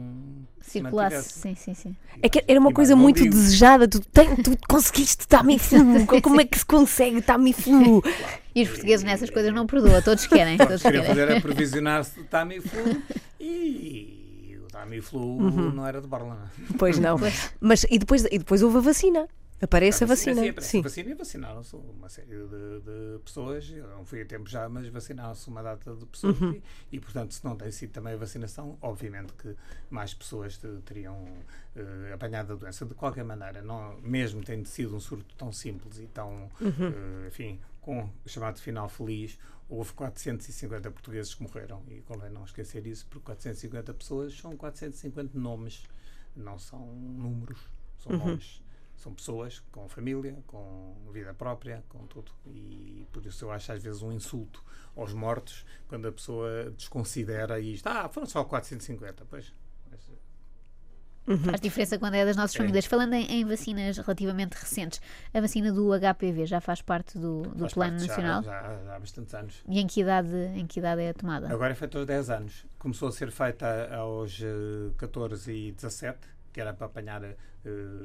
se Circulasse, sim, sim, sim. É que era uma E coisa muito desejada. Tu, tem, tu conseguiste Tamiflu. Como é que se consegue Tamiflu? E os portugueses nessas coisas não perdoam, todos querem. Todos querem. fazer é previsionar-se do Tamiflu e o Tamiflu Uhum. não era de Borla. não é? Pois não. Mas e depois, e depois houve a vacina. Aparece a vacina. Sim, aparece Sim. a vacina e vacinaram-se uma série de, de pessoas. Eu não fui a tempo já, mas vacinaram-se uma data de pessoas. Uhum. E, e, portanto, se não tem sido também a vacinação, obviamente que mais pessoas te- teriam eh, apanhado a doença. De qualquer maneira, não, mesmo tendo sido um surto tão simples e tão, Uhum. eh, enfim, com o chamado final feliz, houve 450 portugueses que morreram. E convém não esquecer isso, porque 450 pessoas são 450 nomes, não são números, são Uhum. nomes. São pessoas com família, com vida própria, com tudo. E por isso eu acho às vezes um insulto aos mortos quando a pessoa desconsidera isto. Ah, foram só 450. Pois. Mas, Faz diferença quando é das nossas famílias. Falando em, em vacinas relativamente recentes, a vacina do HPV já faz parte do, do faz Plano parte Nacional? Já, já há bastantes anos. E em que, idade, em que idade é tomada? Agora é feito aos 10 anos. Começou a ser feita aos eh, 14 e 17, que era para apanhar eh,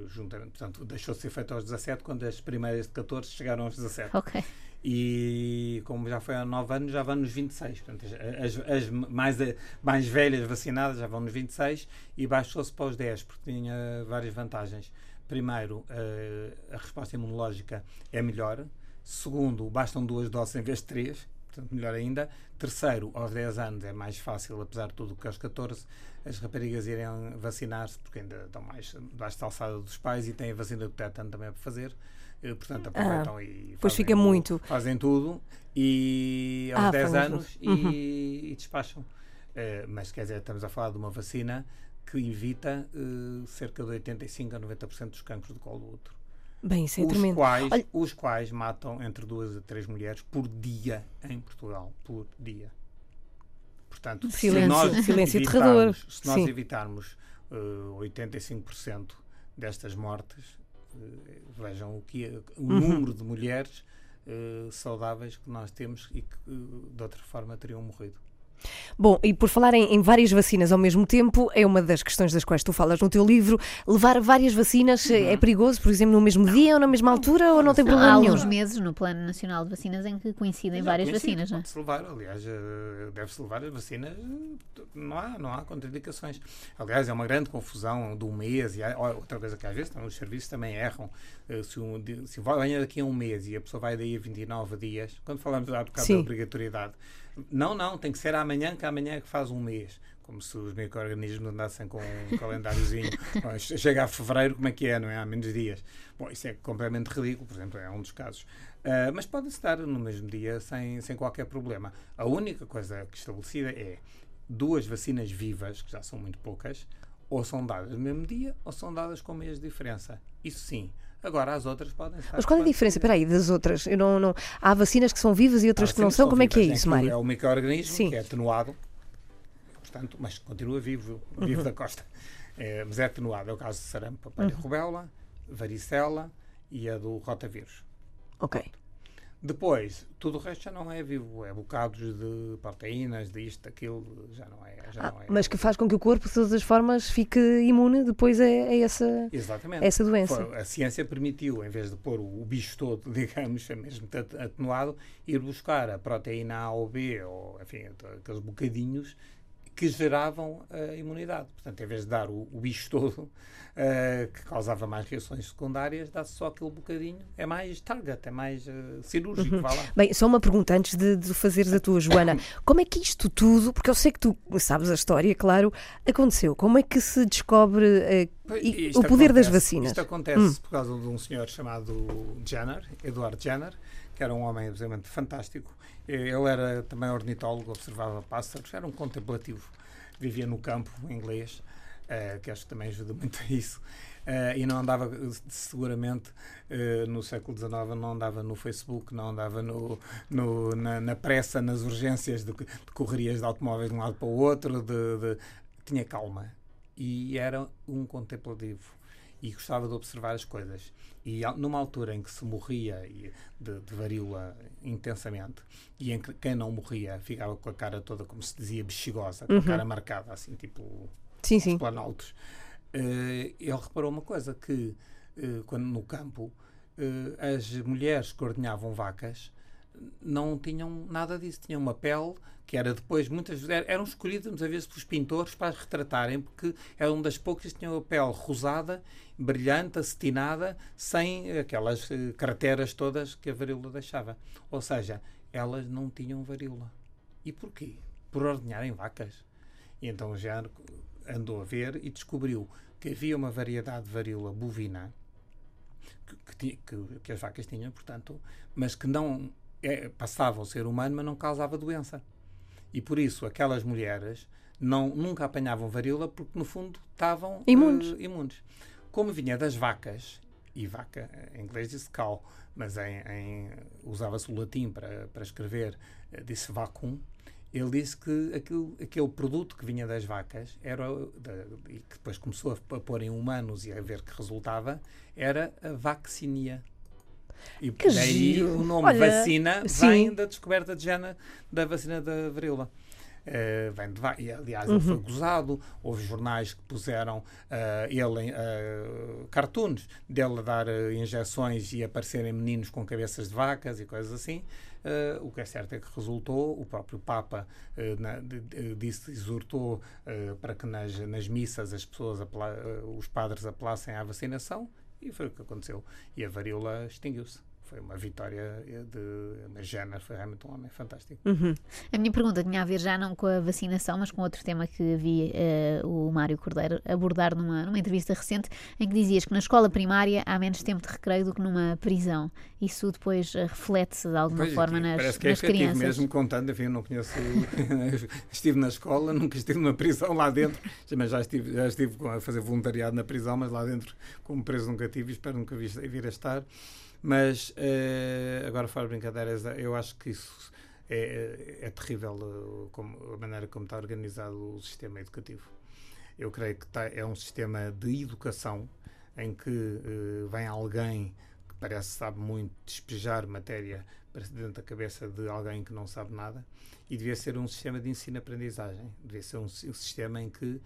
juntamente. Portanto, deixou de ser feita aos 17 quando as primeiras de 14 chegaram aos 17. Ok. E como já foi há 9 anos, já vão nos 26. Portanto, as, as mais, mais velhas vacinadas já vão nos 26 e baixou-se para os 10, porque tinha várias vantagens. Primeiro, eh, a resposta imunológica é melhor. Segundo, bastam duas doses em vez de três, portanto, melhor ainda. Terceiro, aos 10 anos é mais fácil, apesar de tudo, que aos 14, as raparigas irem vacinar-se, porque ainda estão mais debaixo da alçada dos pais e têm a vacina do tétano também para fazer. Eh, Portanto, aproveitam e pois fazem fica o- muito. Fazem tudo e aos Ah, 10 fazem anos tudo. Uhum. e, e despacham. Eh, mas quer dizer, estamos a falar de uma vacina que evita eh, cerca de 85 a 90% dos cancros do colo do útero. Bem, isso é os, tremendo. quais, Olha- os quais matam entre duas a três mulheres por dia em Portugal. Por dia. Portanto, se Silêncio- nós silêncio evitarmos-. Se nós Sim. evitarmos eh, 85% destas mortes, vejam o que é- o número de mulheres eh, saudáveis que nós temos e que eh, de outra forma teriam morrido. Bom, e por falar em, em várias vacinas ao mesmo tempo, é uma das questões das quais tu falas no teu livro. Levar várias vacinas eh, Uhum. é perigoso, por exemplo, no mesmo dia ou na mesma altura, ou não tem Há problema nenhum? alguns meses no Plano Nacional de Vacinas em que coincidem Já várias conhecido, vacinas, não é? Levar, aliás, eh, deve-se levar as vacinas, eh, não há, não há contraindicações. Aliás, é uma grande confusão um mês, e há, outra coisa que às vezes os serviços também erram. Se, um, se vai daqui a um mês e a pessoa vai daí a 29 dias, quando falamos há bocado Sim. da obrigatoriedade, Não, não, tem que ser amanhã, que amanhã é que faz um mês. Como se os micro-organismos andassem com um calendáriozinho. Chega a fevereiro, como é que é, não é? Há menos dias. Bom, isso é completamente ridículo, por exemplo, é um dos casos. Ah, mas pode-se dar no mesmo dia sem, sem qualquer problema. A única coisa que estabelecida é duas vacinas vivas, que já são muito poucas, ou são dadas no mesmo dia ou são dadas com mês de diferença. Isso sim. Agora as outras podem estar. Mas qual é a diferença? Espera aí, das outras? Eu não, não... Há vacinas que são vivas e outras que não são? Como é que é isso, Mário? É o microorganismo que é atenuado, portanto, mas continua vivo, vivo Uhum. da costa. É, mas é atenuado. É o caso de sarampo, papélia rubéola, varicela e a do rotavírus. Ok. Depois, tudo o resto já não é vivo. É bocados de proteínas, disto, daquilo, já não é. Já Ah, não é mas que faz com que o corpo, de todas as formas, fique imune depois a, a essa, Exatamente. essa doença. Foi- a ciência permitiu, em vez de pôr o, o bicho todo, digamos, mesmo at- atenuado, ir buscar a proteína A ou B, ou enfim, aqueles bocadinhos que geravam a imunidade. Portanto, em vez de dar o, o bicho todo, eh, que causava mais reações secundárias, dá-se só aquele bocadinho. É mais target, é mais eh, cirúrgico, lá. Bem, só uma pergunta antes de, de fazeres a tua, Joana. Como é que isto tudo, porque eu sei que tu sabes a história, claro, aconteceu. Como é que se descobre eh, e- o poder das acontece- vacinas? Hum. Isto acontece por causa de um senhor chamado Jenner, Eduardo Jenner, que era um homem absolutamente fantástico. Ele era também ornitólogo, observava pássaros, era um contemplativo. Vivia no campo inglês, eh, que acho que também ajuda muito a isso. Eh, e não andava, seguramente, eh, no século XIX, não andava no Facebook, não andava no, no- na, na pressa, nas urgências de, de correrias de automóveis de um lado para o outro. de- de- tinha calma e era um contemplativo e gostava de observar as coisas. E numa altura em que se morria de, de varíola intensamente e em que quem não morria ficava com a cara toda, como se dizia, bexigosa, com a cara marcada, assim, tipo Sim, sim. planaltos. Eh, ele reparou uma coisa, que eh, quando no campo eh, as mulheres que ordenhavam vacas não tinham nada disso, tinham uma pele que era depois, muitas vezes, er- eram escolhidas muitas vezes pelos pintores para as retratarem, porque eram das poucas que tinham a pele rosada, brilhante, acetinada, sem aquelas eh, crateras todas que a varíola deixava. Ou seja, elas não tinham varíola. E porquê? Por ordenharem vacas. E então Jean andou a ver e descobriu que havia uma variedade de varíola bovina que, que que- que as vacas tinham, portanto, mas que não é, passava ao ser humano, mas não causava doença. E por isso aquelas mulheres não, nunca apanhavam varíola porque no fundo estavam Imunes. eh, imunes. Como vinha das vacas, e vaca em inglês diz cow, mas em, em- usava-se o latim para, para escrever, eh, disse vacum, ele disse que aquilo, aquele produto que vinha das vacas era o- e que depois começou a, a pôr em humanos e a ver que resultava era a vaccinia. E Que daí giro. o nome Olha, vacina sim. vem da descoberta de Jana da vacina da varíola. Eh, vem de aliás, ele Uhum. foi gozado. Houve jornais que puseram eh, ele em eh, cartoons dele a dar eh, injeções e aparecerem meninos com cabeças de vacas e coisas assim. O que é certo é que resultou. O próprio Papa na- de- de- disse, exortou para que nas, nas missas as pessoas, os padres apelassem à vacinação e foi o que aconteceu. E a varíola extinguiu-se. Foi uma vitória eh, de. Mas Jenner foi realmente um homem fantástico. A minha pergunta tinha a ver já não com a vacinação, mas com outro tema que vi eh, o Mário Cordeiro abordar numa, numa entrevista recente, em que dizias que na escola primária há menos tempo de recreio do que numa prisão. Isso depois eh, reflete-se de alguma Pois, forma nas, parece que é nas crianças. mesmo contando, enfim, eu não conheço. estive na escola, nunca estive numa prisão lá dentro, mas já estive, já estive a fazer voluntariado na prisão, mas lá dentro, como preso, nunca tive e espero nunca vir a estar. Mas, eh, agora, fora de brincadeiras, eu acho que isso é, é terrível, eh, como, a maneira como está organizado o sistema educativo. Eu creio que tá- é um sistema de educação em que eh, vem alguém que parece sabe muito despejar matéria para dentro da cabeça de alguém que não sabe nada e devia ser um sistema de ensino-aprendizagem. Devia ser um, um sistema em que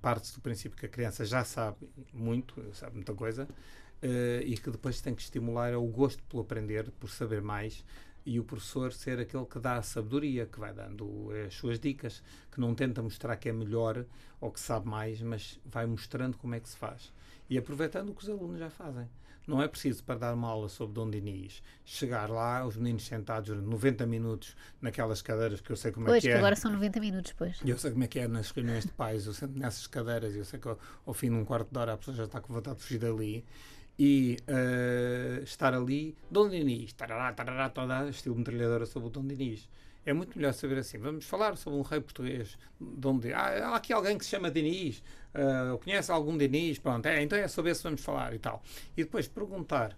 parte-se do princípio que a criança já sabe muito, sabe muita coisa, eh, e que depois tem que estimular é o gosto pelo aprender, por saber mais, e o professor ser aquele que dá a sabedoria, que vai dando as suas dicas, que não tenta mostrar que é melhor ou que sabe mais, mas vai mostrando como é que se faz. E aproveitando o que os alunos já fazem. Não é preciso, para dar uma aula sobre Dom Dinis, chegar lá, os meninos sentados durante 90 minutos naquelas cadeiras que eu sei como é Pois, que que é. agora são 90 minutos, pois. Eu sei como é que é nas reuniões de pais, eu sento nessas cadeiras e eu sei que ao, ao fim de um quarto de hora a pessoa já está com vontade de fugir dali. E eh, estar ali, Dom Dinis, tarará, tarará, toda, estilo metralhadora sobre o Dom Dinis. É muito melhor saber assim. Vamos falar sobre um rei português. Dom. Ah, há aqui alguém que se chama Dinis. ah, conhece algum Dinis? Pronto, é, então é sobre esse vamos falar e tal. E depois perguntar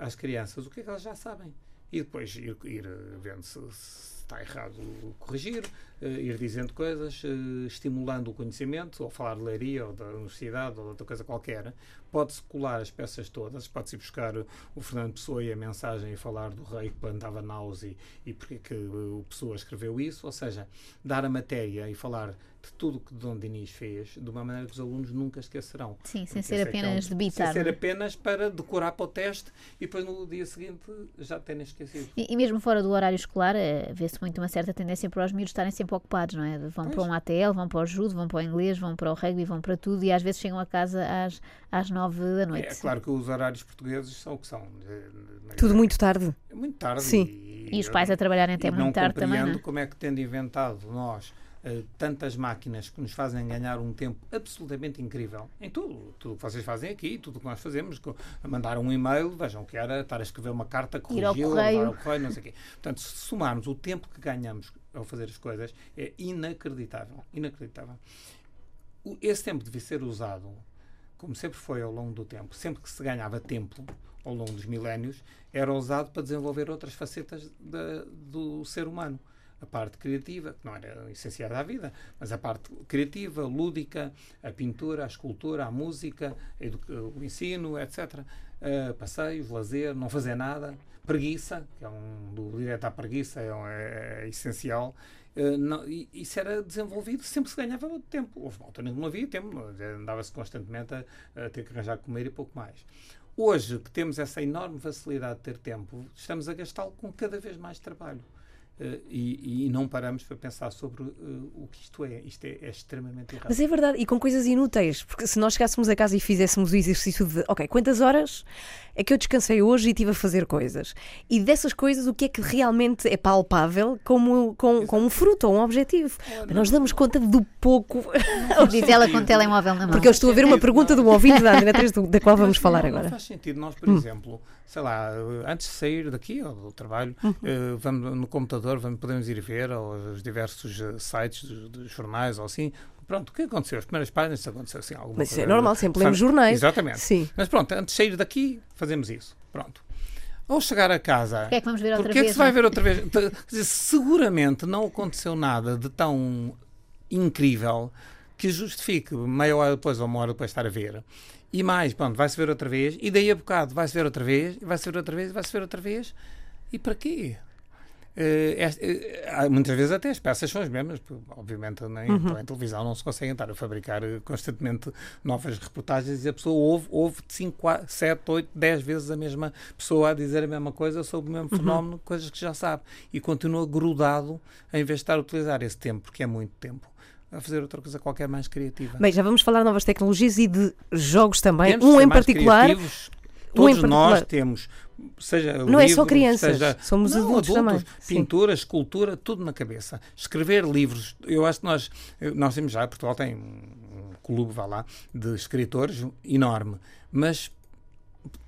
às crianças o que é que elas já sabem. E depois ir, ir eh, vendo se, se está errado, corrigir, eh, ir dizendo coisas, eh, estimulando o conhecimento, ou falar de leiria, ou da universidade, ou de outra coisa qualquer. Pode-se colar as peças todas, pode-se buscar o Fernando Pessoa e a mensagem e falar do rei que plantava naus e, e porque que o Pessoa escreveu isso, ou seja, dar a matéria e falar de tudo que Dom Dinis fez de uma maneira que os alunos nunca esquecerão. Sim, sem ser esse é é um- apenas debitar. Sem ser é? apenas para decorar para o teste e depois no dia seguinte já terem esquecido. E, e mesmo fora do horário escolar, eh, vê-se muito uma certa tendência para os miúdos estarem sempre ocupados, não é? Vão para Pois. um ATL, vão para o judo, vão para o inglês, vão para o rugby, vão para tudo e às vezes chegam a casa às, às nove da noite. É claro que os horários portugueses são o que são. Eh, Tudo muito tarde. É muito tarde. Sim. E os pais a trabalharem até e muito tarde também, compreendo não é? como é que tendo inventado nós eh, tantas máquinas que nos fazem ganhar um tempo absolutamente incrível em tudo, tudo o que vocês fazem aqui, tudo o que nós fazemos, co- mandar um e-mail, vejam o que era estar a escrever uma carta, Ir ao corrigi-la, correio. levar ao correio, não sei o quê. Portanto, se somarmos o tempo que ganhamos ao fazer as coisas, é inacreditável, inacreditável. O- Esse tempo devia ser usado, como sempre foi ao longo do tempo, sempre que se ganhava tempo ao longo dos milénios, era usado para desenvolver outras facetas da- do ser humano. A parte criativa, que não era essencial à vida, mas a parte criativa, lúdica, a pintura, a escultura, a música, o ensino, etc. Uh, passeios, lazer, não fazer nada, preguiça, que é um do direto à preguiça, é, um- é- é essencial. Uh, não- isso era desenvolvido sempre se ganhava tempo. Houve uma altura em que não havia tempo, andava-se constantemente a, a ter que arranjar comer e pouco mais. Hoje, que temos essa enorme facilidade de ter tempo, estamos a gastá-lo com cada vez mais trabalho. Eh, e, e não paramos para pensar sobre eh, o que isto é. Isto é, é extremamente errado. Mas é verdade, e com coisas inúteis, porque se nós chegássemos a casa e fizéssemos o exercício de, ok, quantas horas é que eu descansei hoje e estive a fazer coisas? E dessas coisas, o que é que realmente é palpável como, com, com um fruto ou um objetivo? Nós damos conta do pouco. Diz ela com o telemóvel na mão. Porque eu estou a ver uma pergunta do ouvinte da Antena 3 do- da qual vamos Mas falar não, agora. Não faz sentido nós, por exemplo, sei lá, antes de sair daqui ou do trabalho, eh, vamos no computador, vamos, podemos ir ver aos diversos eh, sites dos, dos jornais ou assim. Pronto, o que aconteceu? As primeiras páginas, se aconteceu assim alguma Mas isso é normal, sempre lemos jornais. Exatamente. Sim. Mas pronto, antes de sair daqui, fazemos isso. Pronto. Ao chegar a casa. Porquê é que vamos ver outra Porquê é que vez, se vai é? ver outra vez? Quer dizer, seguramente não aconteceu nada de tão incrível que justifique meia hora depois ou uma hora depois estar a ver. E mais, pronto, vai-se ver outra vez, e daí a bocado vai-se ver outra vez, e vai-se ver outra vez, e vai-se ver outra vez. E para quê? Há- muitas vezes até as peças são as mesmas, porque, obviamente nem, em televisão não se conseguem estar a fabricar eh, constantemente novas reportagens e a pessoa ouve, ouve 5, 7, 8, 10 vezes a mesma pessoa a dizer a mesma coisa sobre o mesmo fenómeno, coisas que já sabe, e continua grudado em vez de estar a utilizar esse tempo, porque é muito tempo, a fazer outra coisa qualquer mais criativa. Bem, já vamos falar de novas tecnologias e de jogos também. Temos um em particular. criativos. Um Todos nós particular. temos, seja Não é só crianças, seja- somos Não, adultos também. Sim. Pintura, escultura, tudo na cabeça. Escrever livros, eu acho que nós, nós temos já, Portugal tem um clube, vá lá, de escritores enorme, mas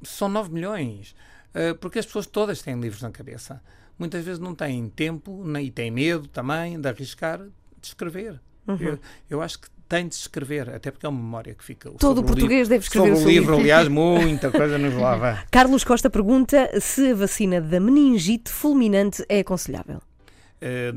são 9 milhões, eh, porque as pessoas todas têm livros na cabeça. Muitas vezes não têm tempo nem, e têm medo também de arriscar de escrever. Uhum. Eu, eu acho que tem de se escrever, até porque é uma memória que fica. Todo o português livro- deve escrever Sobre o livro, livro. aliás, muita coisa nos lava. Carlos Costa pergunta se a vacina da meningite fulminante é aconselhável. Eh,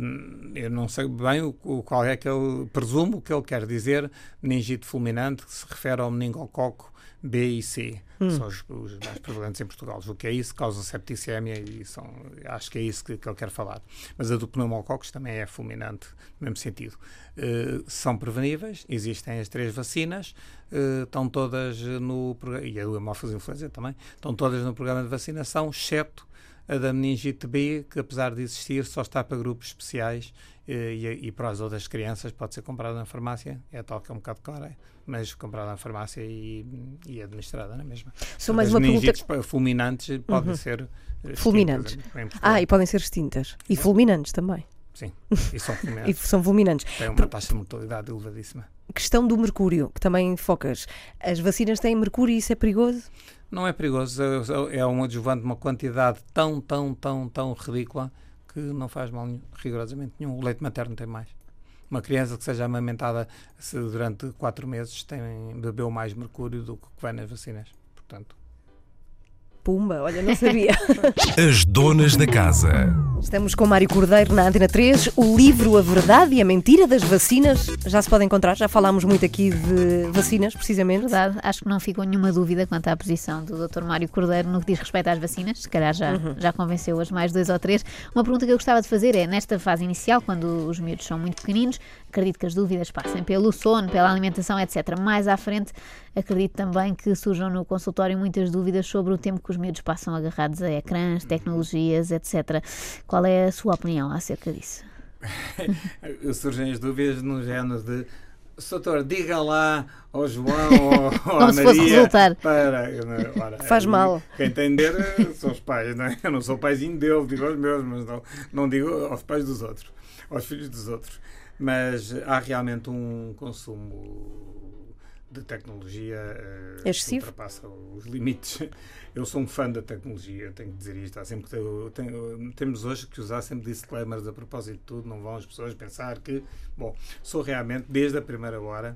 eu não sei bem o, qual é que ele presumo que ele quer dizer meningite fulminante que se refere ao meningococo B e C. São os, os mais prevalentes em Portugal. O que é isso causa septicemia e são acho que é isso que, que ele quer falar. Mas a do pneumococos também é fulminante no mesmo sentido. Eh, são preveníveis existem as três vacinas eh, estão todas no programa e a hemófise influenza também estão todas no programa de vacinação exceto A da meningite B, que apesar de existir, só está para grupos especiais eh, e, e para as outras crianças pode ser comprada na farmácia. É tal que é um bocado cara, mas comprada na farmácia e, e administrada na mesma. Só mais As uma pergunta. meningites pa- fulminantes podem ser eh, Fulminantes. Ah, e podem ser extintas. E fulminantes também. Sim, e são E fulminantes. são fulminantes. Tem uma taxa de mortalidade elevadíssima. Questão do mercúrio, que também focas. As vacinas têm mercúrio e isso é perigoso? Não é perigoso, é- é um adjuvante de uma quantidade tão, tão, tão, tão ridícula que não faz mal nenhum, rigorosamente nenhum. O leite materno tem mais. Uma criança que seja amamentada se durante quatro meses tem, bebeu mais mercúrio do que vai nas vacinas. Portanto, Pumba, olha, não sabia. As donas da casa. Estamos com Mário Cordeiro na Antena 3. O livro A Verdade e a Mentira das Vacinas já se pode encontrar. Já falámos muito aqui de vacinas, precisamente. Verdade, acho que não ficou nenhuma dúvida quanto à posição do Dr. Mário Cordeiro no que diz respeito às vacinas. Se calhar já, já convenceu as mais dois ou três. Uma pergunta que eu gostava de fazer é: nesta fase inicial, quando os miúdos são muito pequeninos, acredito que as dúvidas passem pelo sono, pela alimentação, etc. Mais à frente, acredito também que surjam no consultório muitas dúvidas sobre o tempo que os miúdos passam agarrados a ecrãs, tecnologias, etc. Qual é a sua opinião acerca disso? surgem as dúvidas no género de Soutor, diga lá ao João ou à se fosse Maria resultar. para... Ora, Faz mal. Quem entender são os pais, não é? Eu não sou paizinho dele, digo aos meus, mas não, não digo aos pais dos outros, aos filhos dos outros. Mas há realmente um consumo de tecnologia que Excessivo? ultrapassa os limites. Eu sou um fã da tecnologia, tenho que dizer isto. Há sempre que eu tenho- temos hoje que usar sempre disclaimers a propósito de tudo, não vão as pessoas pensar que. Bom, sou realmente, desde a primeira hora,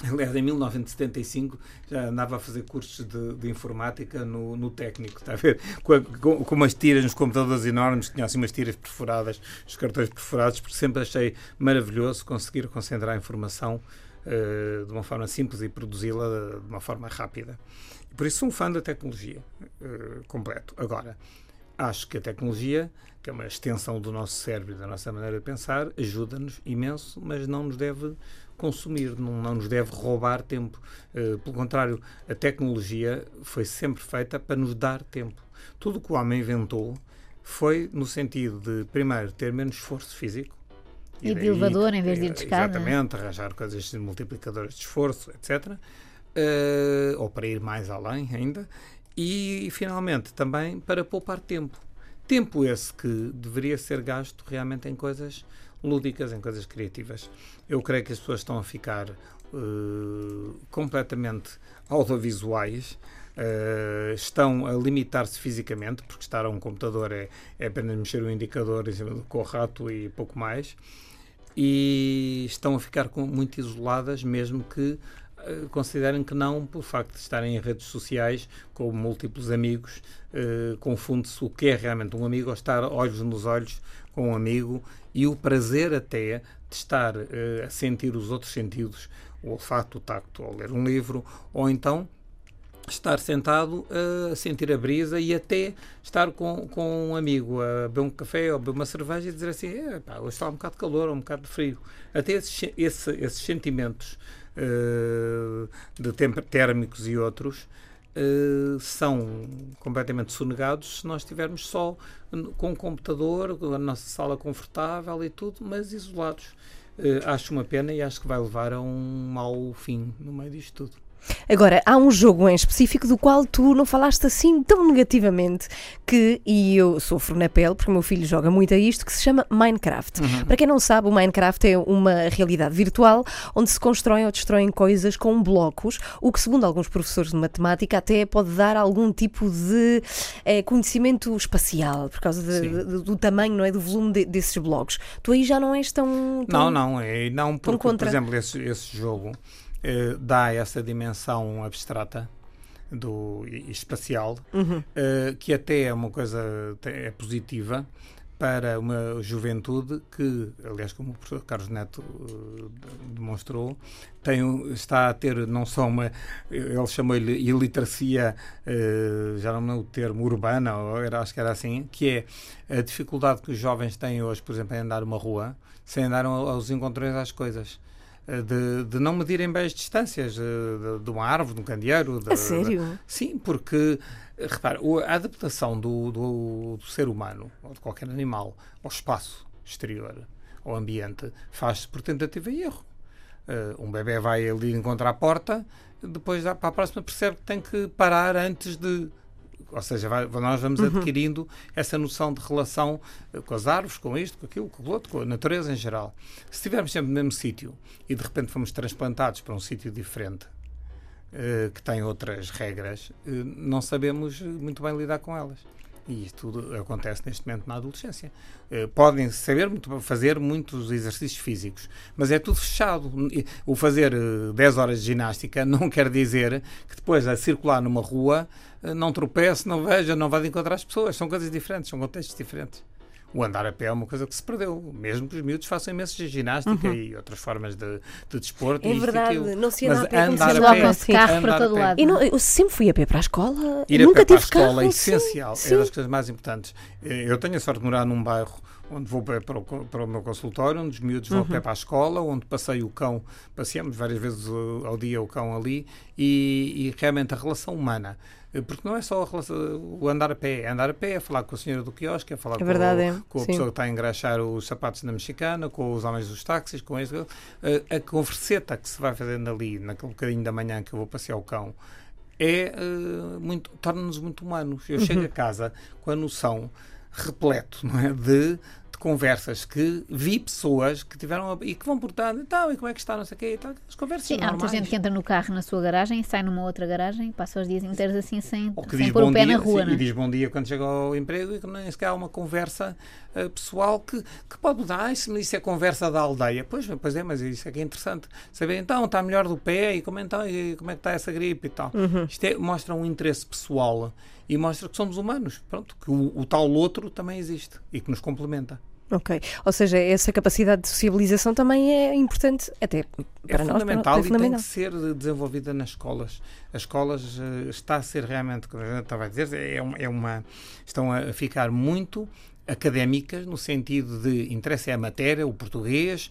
Aliás, em 1975 já andava a fazer cursos de, de informática no, no técnico, está a ver? Com, com, com umas tiras nos computadores enormes, tinha assim umas tiras perfuradas, os cartões perfurados, porque sempre achei maravilhoso conseguir concentrar a informação de uma forma simples e produzi-la de, uma forma rápida. Por isso sou um fã da tecnologia eh, completo. Agora, acho que a tecnologia, que é uma extensão do nosso cérebro e da nossa maneira de pensar, ajuda-nos imenso, mas não nos deve consumir, não, não nos deve roubar tempo. Eh, pelo contrário, a tecnologia foi sempre feita para nos dar tempo. Tudo o que o homem inventou foi no sentido de, primeiro, ter menos esforço físico. E de elevador em vez de ir de escada. Exatamente, arranjar coisas de multiplicadores de esforço, etc. Eh, ou para ir mais além ainda. E, finalmente, também para poupar tempo. Tempo esse que deveria ser gasto realmente em coisas lúdicas, em coisas criativas. Eu creio que as pessoas estão a ficar eh, completamente audiovisuais, eh, estão a limitar-se fisicamente, porque estar a um computador é, é apenas mexer o indicador em cima do com o rato e pouco mais, e estão a ficar com- muito isoladas, mesmo que eh, considerem que não, pelo facto de estarem em redes sociais com múltiplos amigos, eh, confunde-se o que é realmente um amigo ou estar olhos nos olhos com um amigo e o prazer até de estar eh, a sentir os outros sentidos, o olfato, o tacto, ao ler um livro, ou então estar sentado eh, a sentir a brisa e até estar com, com um amigo a beber um café ou beber uma cerveja e dizer assim, "Eh, pá, hoje está um bocado de calor ou um bocado de frio. Até esses, se- esse- esses sentimentos eh, de térmicos e outros eh, são completamente sonegados se nós estivermos só com o computador, com a nossa sala confortável e tudo, mas isolados. Eh, acho uma pena e acho que vai levar a um mau fim no meio disto tudo. Agora, há um jogo em específico do qual tu não falaste assim tão negativamente que, e eu sofro na pele, porque o meu filho joga muito a isto, que se chama Minecraft. Para quem não sabe, o Minecraft é uma realidade virtual onde se constroem ou destroem coisas com blocos, o que, segundo alguns professores de matemática, até pode dar algum tipo de eh, conhecimento espacial, por causa de- de- do tamanho, não é? Do volume de- desses blocos. Tu aí já não és tão. tão- Não, não, é, não porque, por exemplo, esse, esse jogo eh, dá essa dimensão abstrata do, espacial, Uhum. eh, que até é uma coisa é positiva para uma juventude que, aliás, como o professor Carlos Neto eh, demonstrou, tem, está a ter não só uma, ele chamou-lhe iliteracia, eh, já não me lembro o termo, urbana, ou era, acho que era assim, que é a dificuldade que os jovens têm hoje, por exemplo, em andar uma rua, sem andar ao- aos encontrões às coisas. Eh, de, de não medirem bem as distâncias de, de uma árvore, de um candeeiro. de- A sério? Sim, porque, eh, repara, a adaptação do, do, do ser humano, ou de qualquer animal, ao espaço exterior, ao ambiente, faz-se por tentativa e erro. Eh, um bebê vai ali encontrar a porta, depois para a próxima percebe que tem que parar antes de. Ou seja, vai- nós vamos adquirindo essa noção de relação eh, com as árvores, com isto, com aquilo, com o outro, com a natureza em geral. Se estivermos sempre no mesmo sítio e de repente fomos transplantados para um sítio diferente, eh, que tem outras regras, eh, não sabemos muito bem lidar com elas. E isto tudo acontece neste momento na adolescência. Eh, podem saber muito, fazer muitos exercícios físicos, mas é tudo fechado. O fazer eh, 10 horas de ginástica não quer dizer que depois a circular numa rua eh, não tropece, não veja, não vá de encontrar as pessoas. São coisas diferentes, são contextos diferentes. O andar a pé é uma coisa que se perdeu, mesmo que os miúdos façam imensos de ginástica e outras formas de, de desporto. É e isto e verdade, aquilo. não se anda Mas a pé se andar a pé, de carro para a todo lado. E não, eu sempre fui a pé para a escola. Ir a nunca pé para a tive escola carro. é essencial, sim. é das coisas mais importantes. Eh, Eu tenho a sorte de morar num bairro onde vou para para o, para o meu consultório, onde os miúdos vão a Uhum. para a escola, onde passei o cão, passeamos várias vezes uh, ao dia o cão ali, e, e realmente a relação humana. eh, Porque não é só a relação- o andar a pé, é andar a pé, é falar com a senhora do quiosque, é falar É verdade, é. com, com a Sim. pessoa que está a engraxar os sapatos na mexicana, com os homens dos táxis, com isso. eh, A converseta que se vai fazendo ali, naquele bocadinho da manhã que eu vou passear o cão, é eh, muito torna-nos muito humanos. Eu Uhum. chego a casa com a noção repleto, não é, de, de conversas que vi pessoas que tiveram e que vão portando, então, e como é que está, não sei o quê, e tal, as conversas Sim, há muita normais. gente que entra no carro na sua garagem e sai numa outra garagem e passa os dias inteiros assim sem, Ou que sem pôr o pé dia, na rua, sim, não e é? diz bom dia quando chega ao emprego e que nem sequer há uma conversa eh, pessoal que, que pode mudar. Ah, isso, isso é conversa da aldeia. Pois, pois é, mas isso é que é interessante. Saber então, está melhor do pé e como, então, e como é que está essa gripe e tal. Uhum. Isto é- mostra um interesse pessoal e mostra que somos humanos. Pronto, que o, o tal outro também existe e que nos complementa. Ok. Ou seja, essa capacidade de sociabilização também é importante, até para é nós. fundamental para, é e tem fundamental. que ser desenvolvida nas escolas. As escolas eh, está a ser realmente, como a gente estava a dizer, é uma, é uma- estão a ficar muito académicas no sentido de interessa é a matéria, o português,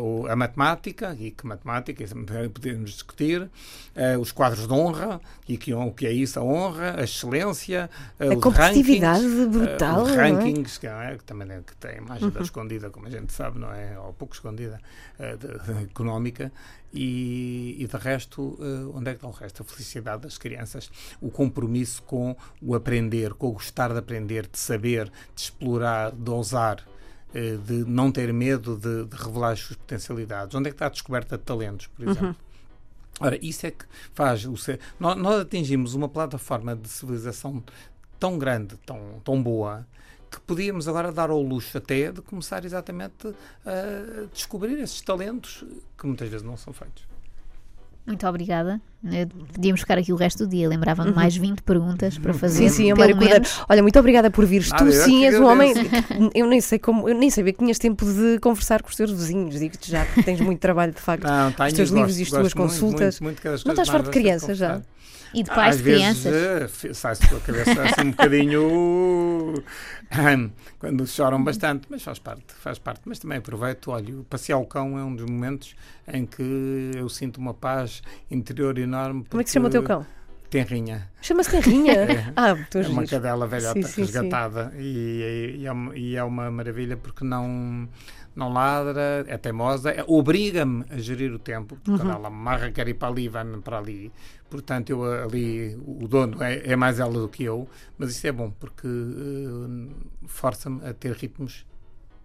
o- a matemática, e que matemática podemos discutir, ah, os quadros de honra, e que, o que é isso, a honra, a excelência, ah, A competitividade rankings, brutal, os é? rankings, que, é, que também é, que tem imagem da escondida, como a gente sabe, não é? Ou pouco escondida, de- económica, e, e de resto, eh, onde é que está o resto? A felicidade das crianças, o compromisso com o aprender, com o gostar de aprender, de saber, de explorar, de ousar. eh, De não ter medo de, de revelar as suas potencialidades. Onde é que está a descoberta de talentos, por exemplo? Ora, isso é que faz o ser. Nós, nós atingimos uma plataforma de civilização tão grande, tão, tão boa, que podíamos agora dar ao luxo até de começar exatamente a descobrir esses talentos que muitas vezes não são feitos. Muito obrigada. Eh, Podíamos ficar aqui o resto do dia. Lembrava-me de mais 20 perguntas para fazer. Uhum. Sim, sim, o pelo Mário Cordeiro. menos. Olha, muito obrigada por vires. Nada, tu é sim és um homem. Eu nem sei como, eu nem sabia que tinhas tempo de conversar com os teus vizinhos. Digo-te já que tens muito trabalho, de facto. Não, tenho, os teus gosto- livros e as tuas muito, consultas. muito, muito, cada Não estás farto de crianças já? E de pais Às de vezes crianças. eh, sai-se pela cabeça assim um bocadinho quando choram bastante, mas faz parte, faz parte. Mas também aproveito, olha, passear o cão é um dos momentos em que eu sinto uma paz interior enorme. Como é que se chama o teu cão? Tenrinha. Chama-se Tenrinha. Ah, tu É uma cadela velhota Sim, sim, sim. resgatada E, e é uma, e é uma maravilha porque não, não ladra, é teimosa, é- obriga-me a gerir o tempo, porque Uhum. quando ela amarra, quer ir para ali, vai-me para ali. Portanto, eu ali, o dono é, é mais ela do que eu, mas isso é bom porque eh, força-me a ter ritmos,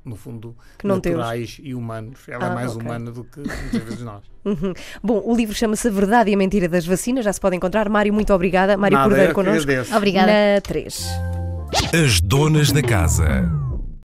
no fundo, Que não teus. naturais e humanos. Ela Ah, é mais ok. humana do que muitas vezes nós. Uhum. Bom, o livro chama-se A Verdade e a Mentira das Vacinas. Já se pode encontrar. Mário, muito obrigada. Mário Nada, Cordeiro connosco. agradeço. Obrigada. Na 3. As donas da casa.